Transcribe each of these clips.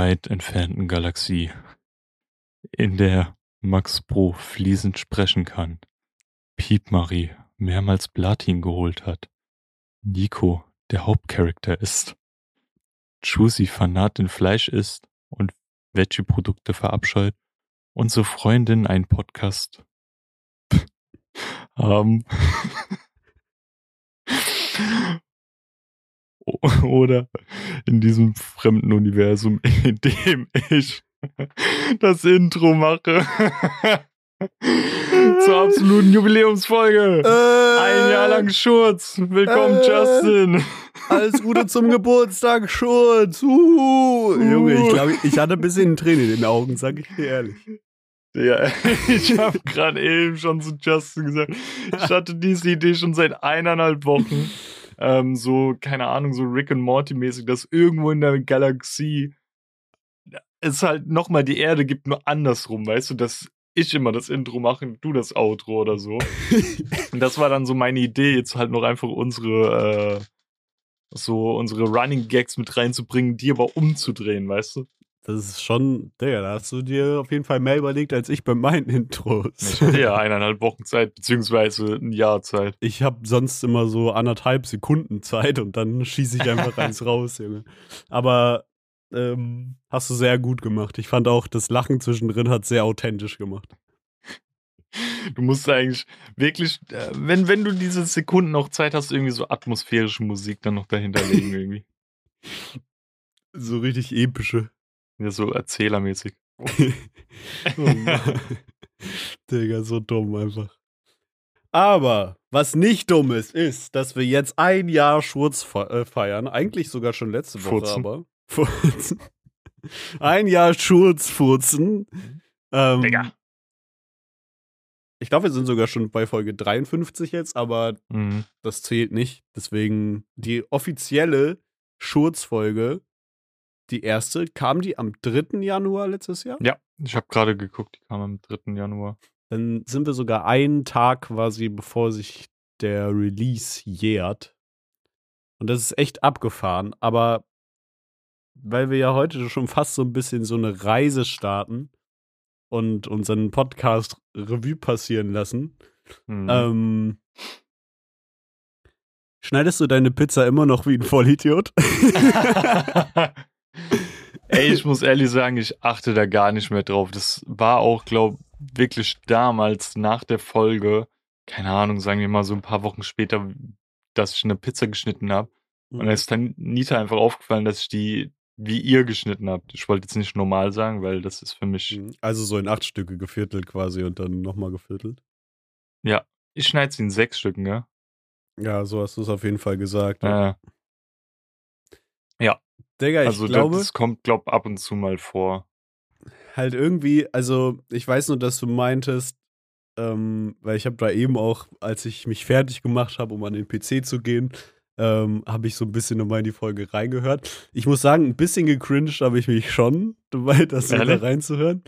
weit entfernten Galaxie, in der Max Pro fließend sprechen kann, Piep Marie mehrmals Platin geholt hat, Nico der Hauptcharakter ist, Juicy Fanat in Fleisch isst und Veggie-Produkte verabscheut, unsere Freundin einen Podcast haben. Oder in diesem fremden Universum, in dem ich das Intro mache. Zur absoluten Jubiläumsfolge. Äh, Ein Jahr lang Schurz. Willkommen, äh, Justin. Alles Gute zum Geburtstag, Schurz. Uh, Junge, ich glaube, ich hatte ein bisschen Tränen in den Augen, sag ich dir ehrlich. Ja, ich habe gerade eben schon zu Justin gesagt, ich hatte diese Idee schon seit eineinhalb Wochen. Ähm, so, keine Ahnung, so Rick and Morty mäßig, dass irgendwo in der Galaxie es halt nochmal die Erde gibt, nur andersrum, weißt du, dass ich immer das Intro mache und du das Outro oder so. und das war dann so meine Idee, jetzt halt noch einfach unsere, äh, so unsere Running Gags mit reinzubringen, die aber umzudrehen, weißt du? Das ist schon, Digga, da hast du dir auf jeden Fall mehr überlegt als ich bei meinen Intros. Ja eineinhalb Wochen Zeit, beziehungsweise ein Jahr Zeit. Ich habe sonst immer so anderthalb Sekunden Zeit und dann schieße ich einfach eins raus, Junge. Aber ähm, hast du sehr gut gemacht. Ich fand auch, das Lachen zwischendrin hat sehr authentisch gemacht. Du musst eigentlich wirklich, äh, wenn, wenn du diese Sekunden noch Zeit hast, irgendwie so atmosphärische Musik dann noch dahinter legen irgendwie. So richtig epische. Ja, so erzählermäßig. oh Digga, so dumm einfach. Aber was nicht dumm ist, ist, dass wir jetzt ein Jahr Schurz äh, feiern. Eigentlich sogar schon letzte Woche, Furzen. aber. Furzen. Ein Jahr Schurz furzen. Ähm, Digga. Ich glaube, wir sind sogar schon bei Folge 53 jetzt, aber mhm. das zählt nicht. Deswegen die offizielle Schurzfolge die erste, kam die am 3. Januar letztes Jahr? Ja, ich habe gerade geguckt, die kam am 3. Januar. Dann sind wir sogar einen Tag quasi, bevor sich der Release jährt. Und das ist echt abgefahren. Aber weil wir ja heute schon fast so ein bisschen so eine Reise starten und unseren Podcast Revue passieren lassen, mhm. ähm, schneidest du deine Pizza immer noch wie ein Vollidiot? Ey, ich muss ehrlich sagen, ich achte da gar nicht mehr drauf. Das war auch, glaube ich, wirklich damals nach der Folge, keine Ahnung, sagen wir mal so ein paar Wochen später, dass ich eine Pizza geschnitten habe. Mhm. Und da ist dann Nita einfach aufgefallen, dass ich die wie ihr geschnitten habt. Ich wollte jetzt nicht normal sagen, weil das ist für mich. Mhm. Also so in acht Stücke geviertelt quasi und dann nochmal geviertelt. Ja, ich schneide sie in sechs Stücken, ja. Ja, so hast du es auf jeden Fall gesagt. Ja. ja. Digga, ich also glaube, das kommt, glaub ab und zu mal vor. Halt irgendwie, also ich weiß nur, dass du meintest, ähm, weil ich habe da eben auch, als ich mich fertig gemacht habe, um an den PC zu gehen, ähm, habe ich so ein bisschen nochmal in die Folge reingehört. Ich muss sagen, ein bisschen gecringed habe ich mich schon, dabei das wieder reinzuhören.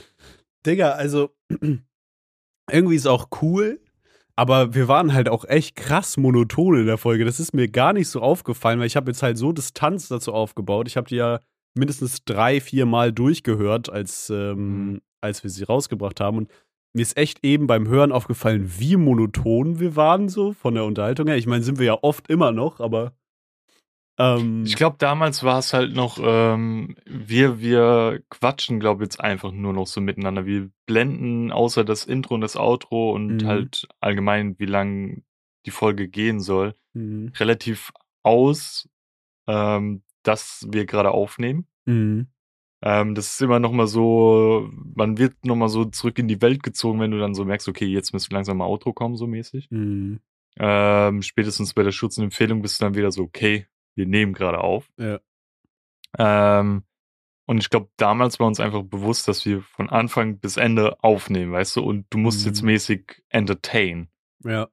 Digga, also irgendwie ist auch cool, aber wir waren halt auch echt krass monoton in der Folge. Das ist mir gar nicht so aufgefallen, weil ich habe jetzt halt so Distanz dazu aufgebaut. Ich habe die ja mindestens drei, vier Mal durchgehört, als, ähm, mhm. als wir sie rausgebracht haben. Und mir ist echt eben beim Hören aufgefallen, wie monoton wir waren, so von der Unterhaltung her. Ich meine, sind wir ja oft immer noch, aber ähm, ich glaube, damals war es halt noch, ähm, wir, wir quatschen, glaube ich, jetzt einfach nur noch so miteinander. Wir blenden außer das Intro und das Outro und mhm. halt allgemein, wie lang die Folge gehen soll, mhm. relativ aus, ähm, dass wir gerade aufnehmen. Mhm. Ähm, das ist immer noch mal so, man wird noch mal so zurück in die Welt gezogen, wenn du dann so merkst, okay, jetzt müsste langsam mal Outro kommen, so mäßig. Mhm. Ähm, spätestens bei der Schutzempfehlung bist du dann wieder so, okay, wir nehmen gerade auf. Ja. Ähm, und ich glaube, damals war uns einfach bewusst, dass wir von Anfang bis Ende aufnehmen, weißt du, und du musst mhm. jetzt mäßig entertain. Ja.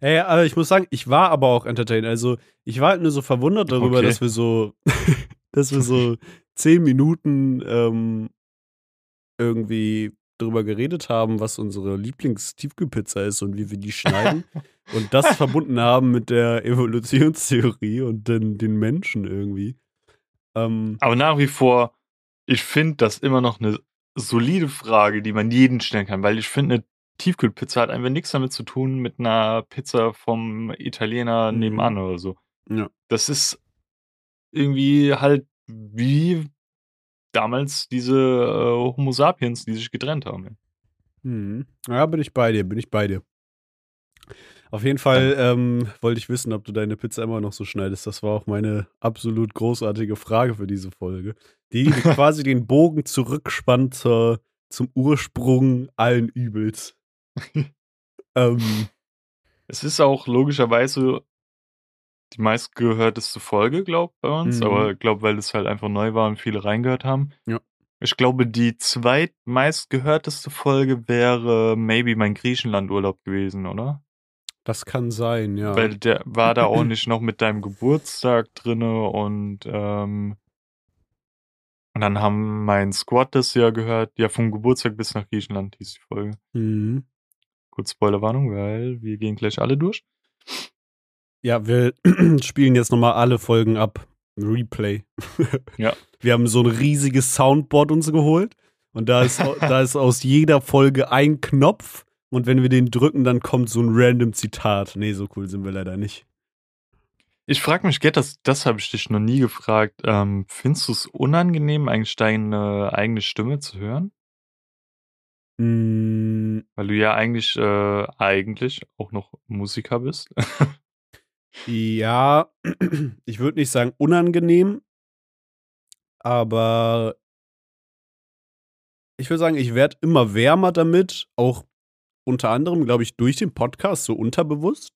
Ey, aber ich muss sagen, ich war aber auch entertain. Also, ich war halt nur so verwundert darüber, okay. dass wir so, dass wir so zehn Minuten ähm, irgendwie darüber geredet haben, was unsere Lieblings-Tiefkühlpizza ist und wie wir die schneiden. und das verbunden haben mit der Evolutionstheorie und den, den Menschen irgendwie. Ähm, Aber nach wie vor, ich finde das immer noch eine solide Frage, die man jeden stellen kann, weil ich finde, eine Tiefkühlpizza hat einfach nichts damit zu tun mit einer Pizza vom Italiener Mhm. nebenan oder so. Ja. Das ist irgendwie halt wie damals diese äh, Homo sapiens, die sich getrennt haben. Mhm. Ja, bin ich bei dir, bin ich bei dir. Auf jeden Fall ähm, wollte ich wissen, ob du deine Pizza immer noch so schneidest. Das war auch meine absolut großartige Frage für diese Folge, die quasi den Bogen zurückspannt zur, zum Ursprung allen Übels. ähm, Es ist auch logischerweise die meistgehörteste Folge, glaub bei uns, Mhm. aber ich glaube, weil es halt einfach neu war und viele reingehört haben. Ja. Ich glaube, die zweitmeistgehörteste Folge wäre maybe mein Griechenlandurlaub gewesen, oder? Das kann sein, ja. Weil der war da auch nicht noch mit deinem Geburtstag drinne und ähm, und dann haben mein Squad das ja gehört, ja vom Geburtstag bis nach Griechenland hieß die Folge. Mhm. Kurz Spoilerwarnung, weil wir gehen gleich alle durch. Ja, wir spielen jetzt nochmal alle Folgen ab. Replay. Ja. Wir haben so ein riesiges Soundboard uns geholt. Und da ist, da ist aus jeder Folge ein Knopf. Und wenn wir den drücken, dann kommt so ein random Zitat. Nee, so cool sind wir leider nicht. Ich frage mich, Gerd, das, das habe ich dich noch nie gefragt. Ähm, findest du es unangenehm, eigentlich deine eigene Stimme zu hören? Mm, Weil du ja eigentlich, äh, eigentlich auch noch Musiker bist. ja, ich würde nicht sagen unangenehm. Aber ich würde sagen, ich werde immer wärmer damit. Auch unter anderem, glaube ich, durch den Podcast so unterbewusst.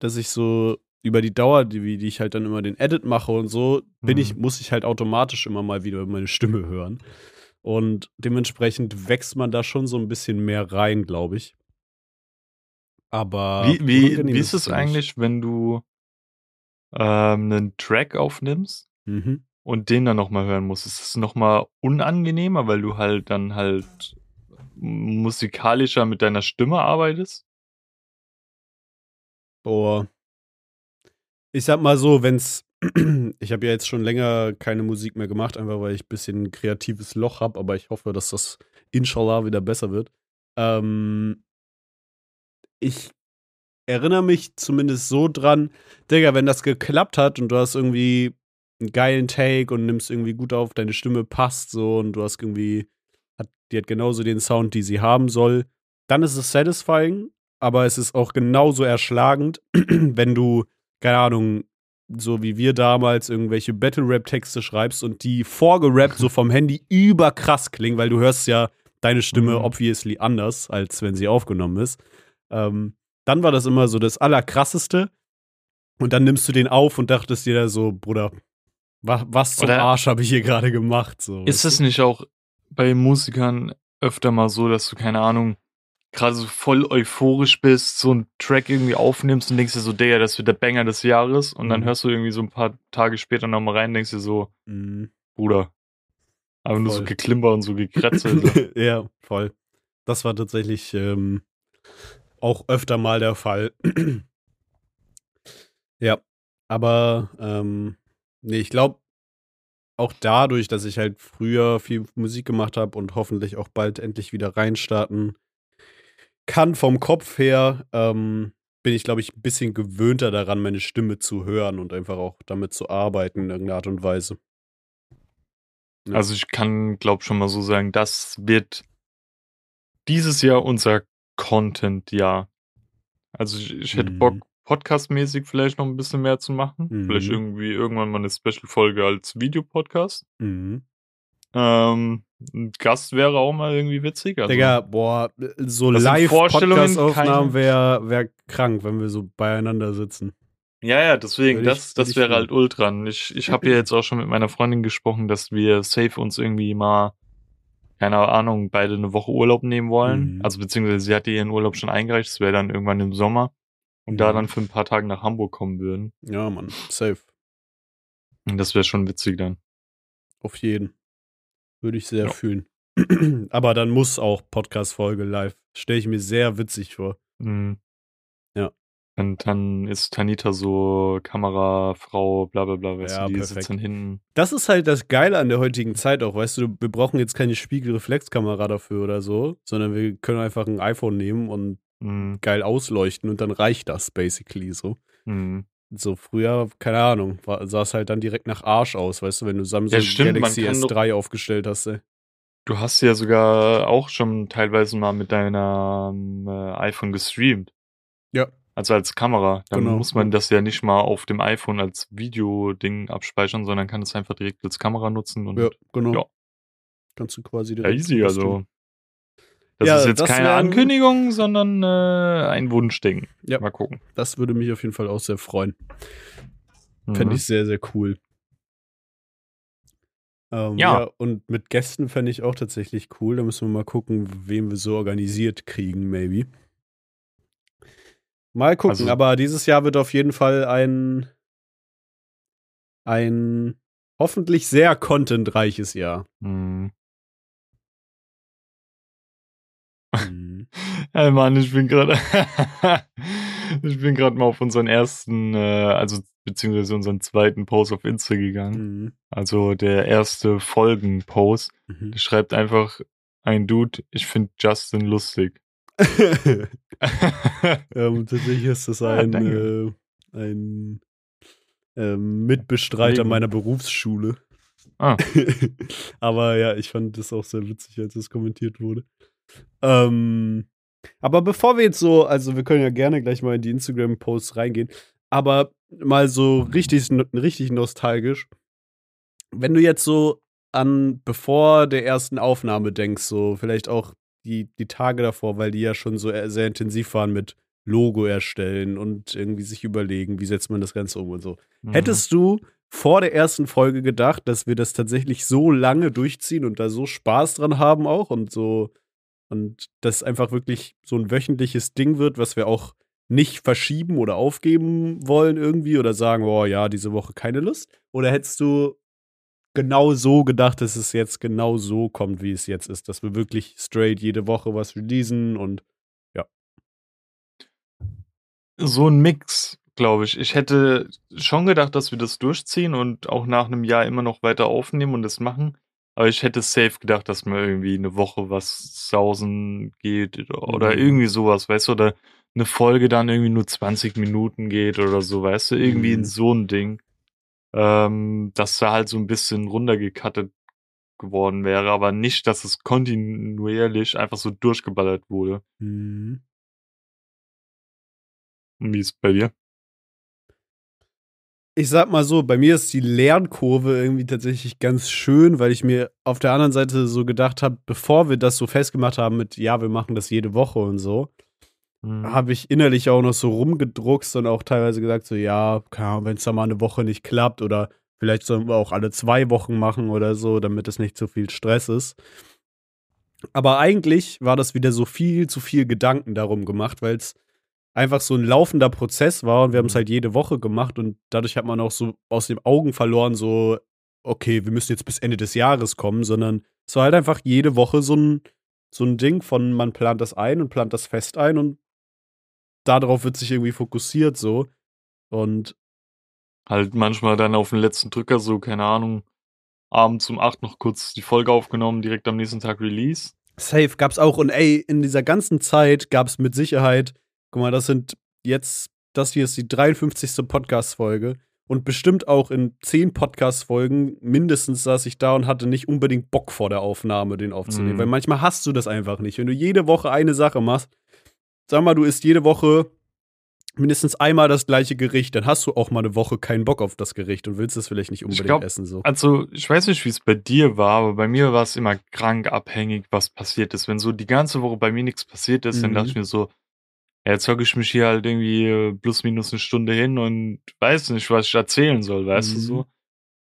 Dass ich so über die Dauer, die, wie- die ich halt dann immer den Edit mache und so, bin Mhm. ich, muss ich halt automatisch immer mal wieder meine Stimme hören. Und dementsprechend wächst man da schon so ein bisschen mehr rein, glaube ich. Aber Wie, wie, wie ist es eigentlich, wenn du ähm, einen Track aufnimmst Mhm. und den dann nochmal hören musst? Ist es nochmal unangenehmer, weil du halt dann halt musikalischer mit deiner Stimme arbeitest? Boah. Ich sag mal so, wenn's. ich habe ja jetzt schon länger keine Musik mehr gemacht, einfach weil ich ein bisschen ein kreatives Loch habe, aber ich hoffe, dass das inshallah wieder besser wird. Ähm, ich erinnere mich zumindest so dran, Digga, wenn das geklappt hat und du hast irgendwie einen geilen Take und nimmst irgendwie gut auf, deine Stimme passt so und du hast irgendwie, die hat genauso den Sound, die sie haben soll, dann ist es satisfying, aber es ist auch genauso erschlagend, wenn du, keine Ahnung, so wie wir damals irgendwelche Battle-Rap-Texte schreibst und die vorgerappt so vom Handy überkrass klingen, weil du hörst ja deine Stimme Mhm. obviously anders, als wenn sie aufgenommen ist. Ähm, dann war das immer so das Allerkrasseste. Und dann nimmst du den auf und dachtest dir da so, Bruder, was, was zum Oder- Arsch habe ich hier gerade gemacht? So, Ist es nicht auch bei Musikern öfter mal so, dass du, keine Ahnung, gerade so voll euphorisch bist, so einen Track irgendwie aufnimmst und denkst dir so, Digga, das wird der Banger des Jahres und dann Mhm. hörst du irgendwie so ein paar Tage später nochmal rein und denkst dir so? Mhm. Bruder, aber nur so geklimper und so gekratze. so. ja, voll. Das war tatsächlich ähm, auch öfter mal der Fall. ja, aber ähm, nee, ich glaube, auch dadurch, dass ich halt früher viel Musik gemacht habe und hoffentlich auch bald endlich wieder reinstarten kann vom Kopf her, ähm, bin ich, glaube ich, ein bisschen gewöhnter daran, meine Stimme zu hören und einfach auch damit zu arbeiten in irgendeiner Art und Weise. Ja. Also ich kann, glaube schon mal so sagen, das wird dieses Jahr unser Content-Jahr. Also ich, ich hätte Mhm. Bock, podcastmäßig vielleicht noch ein bisschen mehr zu machen. Mhm. Vielleicht irgendwie irgendwann mal eine Special-Folge als Videopodcast. Mhm. Ähm, ein Gast wäre auch mal irgendwie witzig. Also, Digga, boah, so Das Vorstellungen, Live-Podcast-Aufnahmen wäre wär krank, wenn wir so beieinander sitzen. ja, ja, deswegen, Würde ich- das, das wäre halt ultra. Ich, ich habe ja jetzt auch schon mit meiner Freundin gesprochen, dass wir safe uns irgendwie mal, keine Ahnung, beide eine Woche Urlaub nehmen wollen. Mhm. Also beziehungsweise sie hatte ihren Urlaub schon eingereicht, das wäre dann irgendwann im Sommer. Und da dann für ein paar Tage nach Hamburg kommen würden. Ja, Mann, safe. Und das wäre schon witzig dann. Auf jeden. Würde ich sehr Ja. fühlen. Aber dann muss auch Podcast-Folge live. Stelle ich mir sehr witzig vor. Mhm. Und dann ist Tanita so Kamerafrau, bla bla bla, weißt Ja, du, die perfekt. sitzt dann hinten. Das ist halt das Geile an der heutigen Zeit auch, weißt du, wir brauchen jetzt keine Spiegelreflexkamera dafür oder so, sondern wir können einfach ein iPhone nehmen und Mhm. geil ausleuchten und dann reicht das basically so. Mhm. So früher, keine Ahnung, war, sah es halt dann direkt nach Arsch aus, weißt du, wenn du Samsung Ja, stimmt, Galaxy kann S3 aufgestellt hast. Ey. Du hast ja sogar auch schon teilweise mal mit deinem äh, iPhone gestreamt. Ja. Also als Kamera. Dann Genau. muss man das ja nicht mal auf dem iPhone als Videoding abspeichern, sondern kann es einfach direkt als Kamera nutzen und Ja, genau. Ja. Kannst du quasi ja, direkt. easy. Also das Ja, ist jetzt das keine wären- Ankündigung, sondern äh, ein Wunschding. Ja. Mal gucken. Das würde mich auf jeden Fall auch sehr freuen. Mhm. Fände ich sehr, sehr cool. Ähm, Ja. ja. Und mit Gästen fände ich auch tatsächlich cool. Da müssen wir mal gucken, wen wir so organisiert kriegen, maybe. Mal gucken, Also- aber dieses Jahr wird auf jeden Fall ein, ein hoffentlich sehr contentreiches Jahr. Mhm. Hey Mann, ich bin gerade ich bin gerade mal auf unseren ersten, äh, also beziehungsweise unseren zweiten Post auf Insta gegangen. Mhm. Also der erste Folgen-Post. Mhm. Schreibt einfach ein Dude, ich finde Justin lustig. ähm, tatsächlich ist das Ah, ein, danke. äh, ein ähm, Mitbestreiter meiner Berufsschule. Ah. aber ja, ich fand das auch sehr witzig, als es kommentiert wurde. Ähm, aber bevor wir jetzt so, also wir können ja gerne gleich mal in die Instagram-Posts reingehen, aber mal so richtig, richtig nostalgisch. Wenn du jetzt so an bevor der ersten Aufnahme denkst, so vielleicht auch die, die Tage davor, weil die ja schon so äh, sehr intensiv waren mit Logo erstellen und irgendwie sich überlegen, wie setzt man das Ganze um und so. Mhm. Hättest du vor der ersten Folge gedacht, dass wir das tatsächlich so lange durchziehen und da so Spaß dran haben auch und so und das einfach wirklich so ein wöchentliches Ding wird, was wir auch nicht verschieben oder aufgeben wollen irgendwie oder sagen, oh ja, diese Woche keine Lust? Oder hättest du genau so gedacht, dass es jetzt genau so kommt, wie es jetzt ist, dass wir wirklich straight jede Woche was releasen und so ein Mix, glaube ich. Ich hätte schon gedacht, dass wir das durchziehen und auch nach einem Jahr immer noch weiter aufnehmen und das machen. Aber ich hätte safe gedacht, dass mal irgendwie eine Woche was sausen geht oder Mhm. irgendwie sowas, weißt du, oder eine Folge dann irgendwie nur 20 Minuten geht oder so, weißt du, irgendwie Mhm. so ein Ding. Ähm, dass da halt so ein bisschen runtergekattet geworden wäre, aber nicht, dass es kontinuierlich einfach so durchgeballert wurde. hm, Und wie ist es bei dir? Ich sag mal so, bei mir ist die Lernkurve irgendwie tatsächlich ganz schön, weil ich mir auf der anderen Seite so gedacht habe, bevor wir das so festgemacht haben mit, ja, wir machen das jede Woche und so, Mhm. habe ich innerlich auch noch so rumgedruckst und auch teilweise gesagt, so, ja, wenn es da mal eine Woche nicht klappt oder vielleicht sollen wir auch alle zwei Wochen machen oder so, damit es nicht zu viel Stress ist. Aber eigentlich war das wieder so viel zu viel Gedanken darum gemacht, weil es einfach so ein laufender Prozess war und wir haben es Mhm. halt jede Woche gemacht und dadurch hat man auch so aus den Augen verloren, so, okay, wir müssen jetzt bis Ende des Jahres kommen, sondern es war halt einfach jede Woche so ein, so ein Ding von, man plant das ein und plant das fest ein und darauf wird sich irgendwie fokussiert so. Und halt manchmal dann auf den letzten Drücker so, keine Ahnung, abends um 8 noch kurz die Folge aufgenommen, direkt am nächsten Tag Release. safe gab's auch. Und ey, in dieser ganzen Zeit gab's mit Sicherheit, guck mal, das sind jetzt, das hier ist die 53. Podcast-Folge. Und bestimmt auch in 10 Podcast-Folgen mindestens saß ich da und hatte nicht unbedingt Bock vor der Aufnahme, den aufzunehmen. Mhm. Weil manchmal hast du das einfach nicht. Wenn du jede Woche eine Sache machst, sag mal, du isst jede Woche mindestens einmal das gleiche Gericht, dann hast du auch mal eine Woche keinen Bock auf das Gericht und willst es vielleicht nicht unbedingt glaub, essen. So. Also, ich weiß nicht, wie es bei dir war, aber bei mir war es immer krank abhängig, was passiert ist. Wenn so die ganze Woche bei mir nichts passiert ist, dann Mhm. dachte ich mir so, ja, jetzt hocke ich mich hier halt irgendwie äh, plus minus eine Stunde hin und weiß nicht, was ich erzählen soll, weißt du Mhm. so.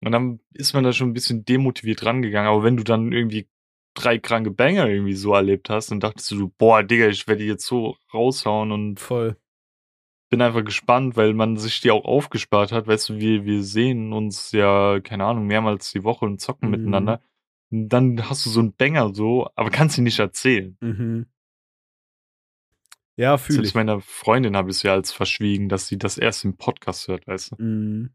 Und dann ist man da schon ein bisschen demotiviert rangegangen. Aber wenn du dann irgendwie drei kranke Banger irgendwie so erlebt hast, dann dachtest du, boah, Digga, ich werde die jetzt so raushauen und Voll. bin einfach gespannt, weil man sich die auch aufgespart hat. Weißt du, wir, wir sehen uns ja, keine Ahnung, mehrmals die Woche und zocken Mhm. miteinander. Und dann hast du so einen Banger so, aber kannst ihn nicht erzählen. Mhm. Ja, fühle ich. meiner Freundin habe ich es ja als verschwiegen, dass sie das erst im Podcast hört, weißt du? Mhm.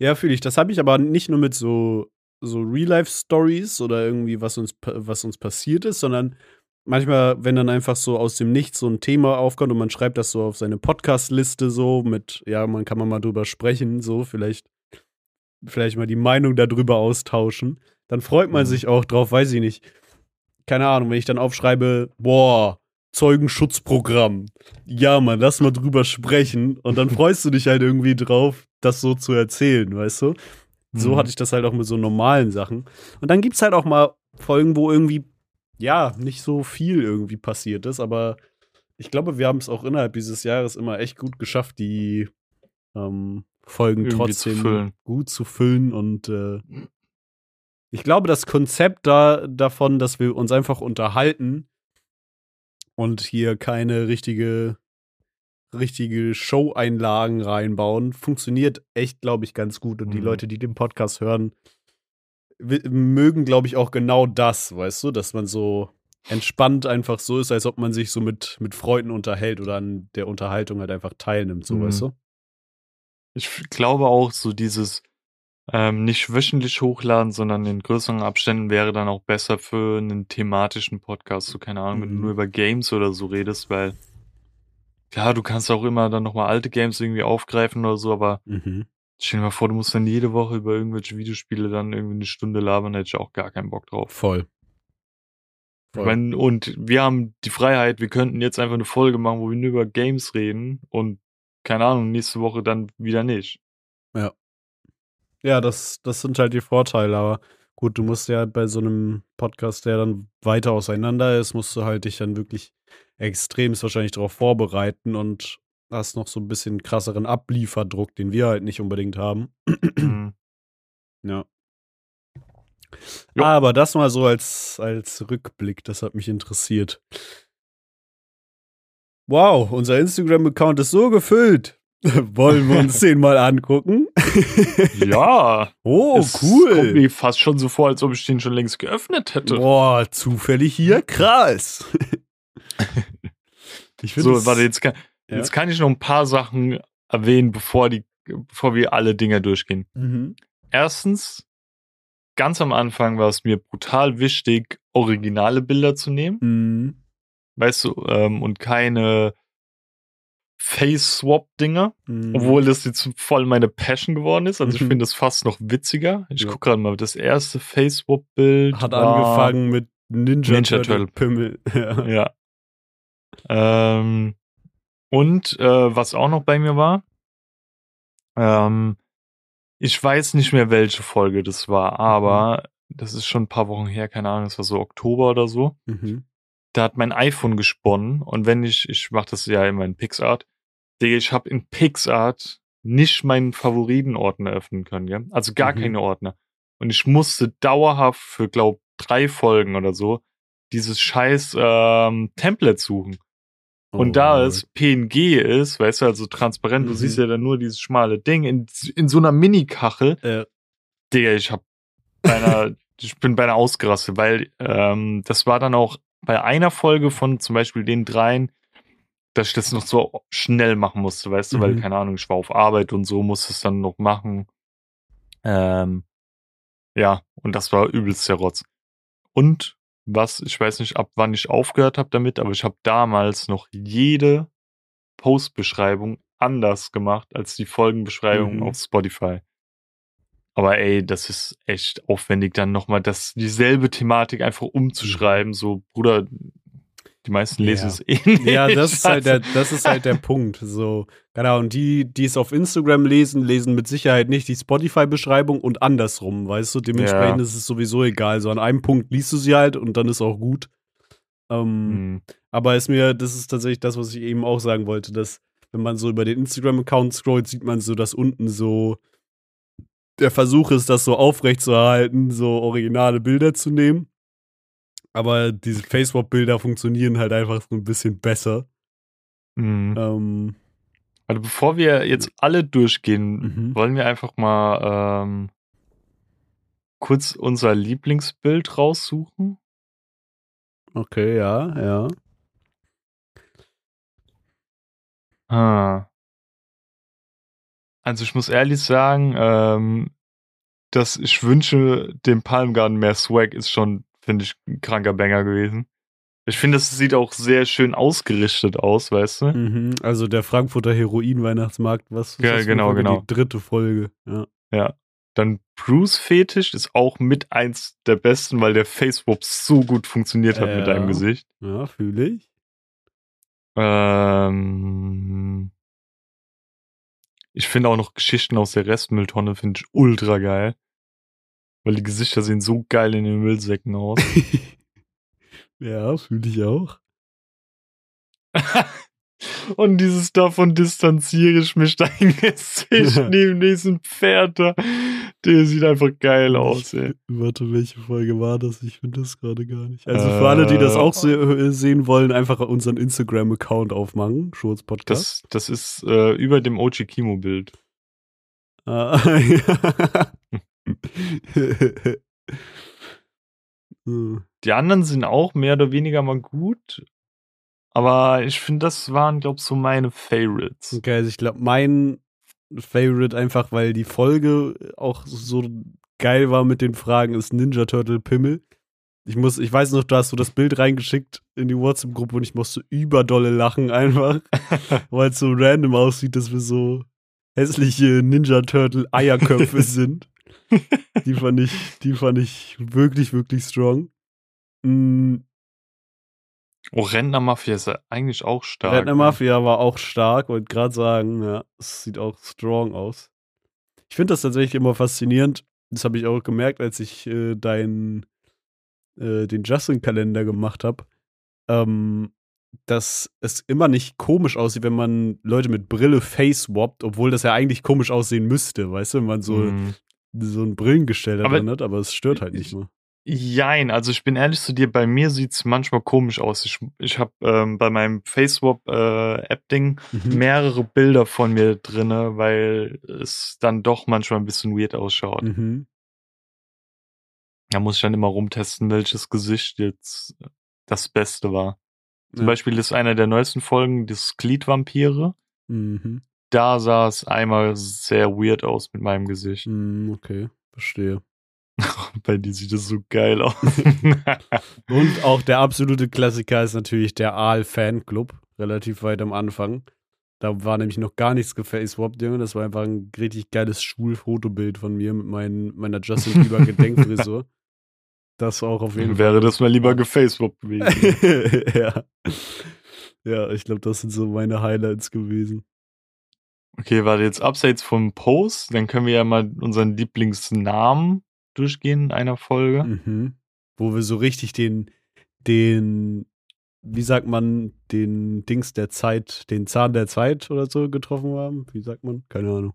Ja, fühle ich. Das habe ich aber nicht nur mit so, so Real-Life-Stories oder irgendwie, was uns, was uns passiert ist, sondern manchmal, wenn dann einfach so aus dem Nichts so ein Thema aufkommt und man schreibt das so auf seine Podcast-Liste so mit, ja, man kann mal drüber sprechen, so vielleicht, vielleicht mal die Meinung darüber austauschen, dann freut man mhm. sich auch drauf, weiß ich nicht. Keine Ahnung, wenn ich dann aufschreibe, boah, Zeugenschutzprogramm. Ja, Mann, lass mal drüber sprechen. Und dann freust du dich halt irgendwie drauf, das so zu erzählen, weißt du? So mhm. hatte ich das halt auch mit so normalen Sachen. Und dann gibt's halt auch mal Folgen, wo irgendwie, ja, nicht so viel irgendwie passiert ist, aber ich glaube, wir haben es auch innerhalb dieses Jahres immer echt gut geschafft, die ähm, Folgen irgendwie trotzdem zu gut zu füllen und äh, ich glaube, das Konzept da davon, dass wir uns einfach unterhalten, und hier keine richtige, richtige Show-Einlagen reinbauen, funktioniert echt, glaube ich, ganz gut. Und mhm. die Leute, die den Podcast hören, mögen, glaube ich, auch genau das, weißt du, dass man so entspannt einfach so ist, als ob man sich so mit, mit Freunden unterhält oder an der Unterhaltung halt einfach teilnimmt, so, mhm. weißt du? Ich glaube auch, so dieses, ähm, nicht wöchentlich hochladen, sondern in größeren Abständen wäre dann auch besser für einen thematischen Podcast. So, keine Ahnung, mhm. wenn du nur mhm. über Games oder so redest, weil ja, du kannst auch immer dann nochmal alte Games irgendwie aufgreifen oder so, aber mhm. stell dir mal vor, du musst dann jede Woche über irgendwelche Videospiele dann irgendwie eine Stunde labern, da hätte ich auch gar keinen Bock drauf. Voll. Voll. Meine, und wir haben die Freiheit, wir könnten jetzt einfach eine Folge machen, wo wir nur über Games reden und keine Ahnung, nächste Woche dann wieder nicht. Ja. Ja, das, das sind halt die Vorteile, aber gut, du musst ja bei so einem Podcast, der dann weiter auseinander ist, musst du halt dich dann wirklich extremst wahrscheinlich darauf vorbereiten und hast noch so ein bisschen krasseren Ablieferdruck, den wir halt nicht unbedingt haben. Mhm. ja. Jo. Aber das mal so als, als Rückblick, das hat mich interessiert. Wow, unser Instagram-Account ist so gefüllt. Wollen wir uns den mal angucken? ja. Oh, es cool. Kommt mir fast schon so vor, als ob ich den schon längst geöffnet hätte. Boah, zufällig hier? Krass. ich So, warte, jetzt kann, ja. jetzt kann ich noch ein paar Sachen erwähnen, bevor, die, bevor wir alle Dinger durchgehen. Mhm. Erstens, ganz am Anfang war es mir brutal wichtig, originale Bilder zu nehmen. Mhm. Weißt du, ähm, und keine Face-Swap-Dinger, mhm. obwohl das jetzt voll meine Passion geworden ist. Also ich mhm. finde das fast noch witziger. Ich ja. gucke gerade mal, das erste Face-Swap-Bild hat angefangen mit Ninja, Ninja Turtle Pimmel. ja. ja. Ähm, und äh, was auch noch bei mir war, ähm, ich weiß nicht mehr, welche Folge das war, aber mhm. das ist schon ein paar Wochen her, keine Ahnung, das war so Oktober oder so. Mhm. Da hat mein iPhone gesponnen und wenn ich, ich mache das ja immer in PixArt, Digga, ich habe in PixArt nicht meinen Favoritenordner öffnen können, ja? Also gar mhm. keine Ordner. Und ich musste dauerhaft für, glaub, drei Folgen oder so dieses scheiß ähm, Template suchen. Und oh, da es PNG ist, weißt du, also transparent, mhm. du siehst mhm. ja dann nur dieses schmale Ding in, in so einer Mini-Kachel. Äh. Digga, ich hab beinahe, ich bin beinahe ausgerastet, weil ähm, das war dann auch bei einer Folge von zum Beispiel den dreien, dass ich das noch so schnell machen musste, weißt du, mhm. weil, keine Ahnung, ich war auf Arbeit und so musste es dann noch machen. Ähm, ja, und das war übelst der Rotz. Und was, ich weiß nicht, ab wann ich aufgehört habe damit, aber ich habe damals noch jede Postbeschreibung anders gemacht als die Folgenbeschreibung mhm. auf Spotify. Aber ey, das ist echt aufwendig, dann nochmal das, dieselbe Thematik einfach umzuschreiben. So, Bruder, die meisten lesen ja. es eh nicht. Ja, das ist halt der, das ist halt der Punkt. So, genau. Und die, die es auf Instagram lesen, lesen mit Sicherheit nicht die Spotify-Beschreibung und andersrum, weißt du? Dementsprechend ja. ist es sowieso egal. So an einem Punkt liest du sie halt und dann ist auch gut. Ähm, mhm. Aber ist mir, das ist tatsächlich das, was ich eben auch sagen wollte, dass wenn man so über den Instagram-Account scrollt, sieht man so, dass unten so der Versuch ist, das so aufrechtzuerhalten, so originale Bilder zu nehmen. Aber diese Facebook-Bilder funktionieren halt einfach so ein bisschen besser. Mhm. Ähm, also bevor wir jetzt alle durchgehen, mhm. wollen wir einfach mal ähm, kurz unser Lieblingsbild raussuchen. Okay, ja, ja. Ah. Also ich muss ehrlich sagen, ähm, dass ich wünsche, dem Palm Garden mehr Swag ist schon, finde ich, ein kranker Banger gewesen. Ich finde, es sieht auch sehr schön ausgerichtet aus, weißt du? Mhm, also der Frankfurter Heroin-Weihnachtsmarkt, was ja, das genau, genau. die dritte Folge. Ja. ja. Dann Bruce Fetisch ist auch mit eins der besten, weil der Facewap so gut funktioniert hat ja. mit deinem Gesicht. Ja, fühle ich. Ähm, ich finde auch noch Geschichten aus der Restmülltonne finde ich ultra geil. Weil die Gesichter sehen so geil in den Müllsäcken aus. ja, fühle ich auch. Und dieses davon distanziere ich mich dein Gesicht neben diesem Pferd da. Der sieht einfach geil aus, ey. Warte, welche Folge war das? Ich finde das gerade gar nicht. Also für äh, alle, die das auch se äh, sehen wollen, einfach unseren Instagram-Account aufmachen. Schurz Podcast. Das, das ist äh, über dem OG Kimo-Bild. Ah, ja. Die anderen sind auch mehr oder weniger mal gut, aber ich finde, das waren, glaube ich, so meine Favorites. Okay, also ich glaube, mein Favorite einfach, weil die Folge auch so geil war mit den Fragen, ist Ninja Turtle Pimmel. Ich muss, ich weiß noch, du hast so das Bild reingeschickt in die WhatsApp-Gruppe und ich musste überdolle lachen einfach, weil es so random aussieht, dass wir so hässliche Ninja Turtle Eierköpfe sind. die fand ich, die fand ich wirklich, wirklich strong. Mhm. Oh, Rentner Mafia ist ja eigentlich auch stark. Rentner ne? Mafia war auch stark, wollte gerade sagen, ja, es sieht auch strong aus. Ich finde das tatsächlich immer faszinierend. Das habe ich auch gemerkt, als ich äh, deinen, äh, den Justin-Kalender gemacht habe. Ähm, dass es immer nicht komisch aussieht, wenn man Leute mit Brille face-wappt, obwohl das ja eigentlich komisch aussehen müsste, weißt du, wenn man so, mm. So ein Brillengestell drin hat, aber es stört halt nicht nur. Jein, also ich bin ehrlich zu dir, bei mir sieht es manchmal komisch aus. Ich, ich habe ähm, bei meinem FaceSwap-App-Ding äh, mhm. mehrere Bilder von mir drinne, weil es dann doch manchmal ein bisschen weird ausschaut. Mhm. Da muss ich dann immer rumtesten, welches Gesicht jetzt das Beste war. Zum ja. Beispiel ist einer der neuesten Folgen das Gliedvampire. Mhm. Da sah es einmal sehr weird aus mit meinem Gesicht. Mhm, okay, verstehe. Bei dir sieht es so geil aus. Und auch der absolute Klassiker ist natürlich der Aal-Fanclub, relativ weit am Anfang. Da war nämlich noch gar nichts gefacewappt, Junge. Das war einfach ein richtig geiles Schulfotobild von mir mit mein, meiner Justin Bieber Gedenkfrisur. Das auch auf jeden Wäre Fall. Wäre das mal lieber gefacewappt gewesen. ja. Ja, ich glaube, das sind so meine Highlights gewesen. Okay, warte, jetzt abseits vom Post, dann können wir ja mal unseren Lieblingsnamen durchgehen in einer Folge. Mhm. Wo wir so richtig den, den, wie sagt man, den Dings der Zeit, den Zahn der Zeit oder so getroffen haben. Wie sagt man? Keine Ahnung.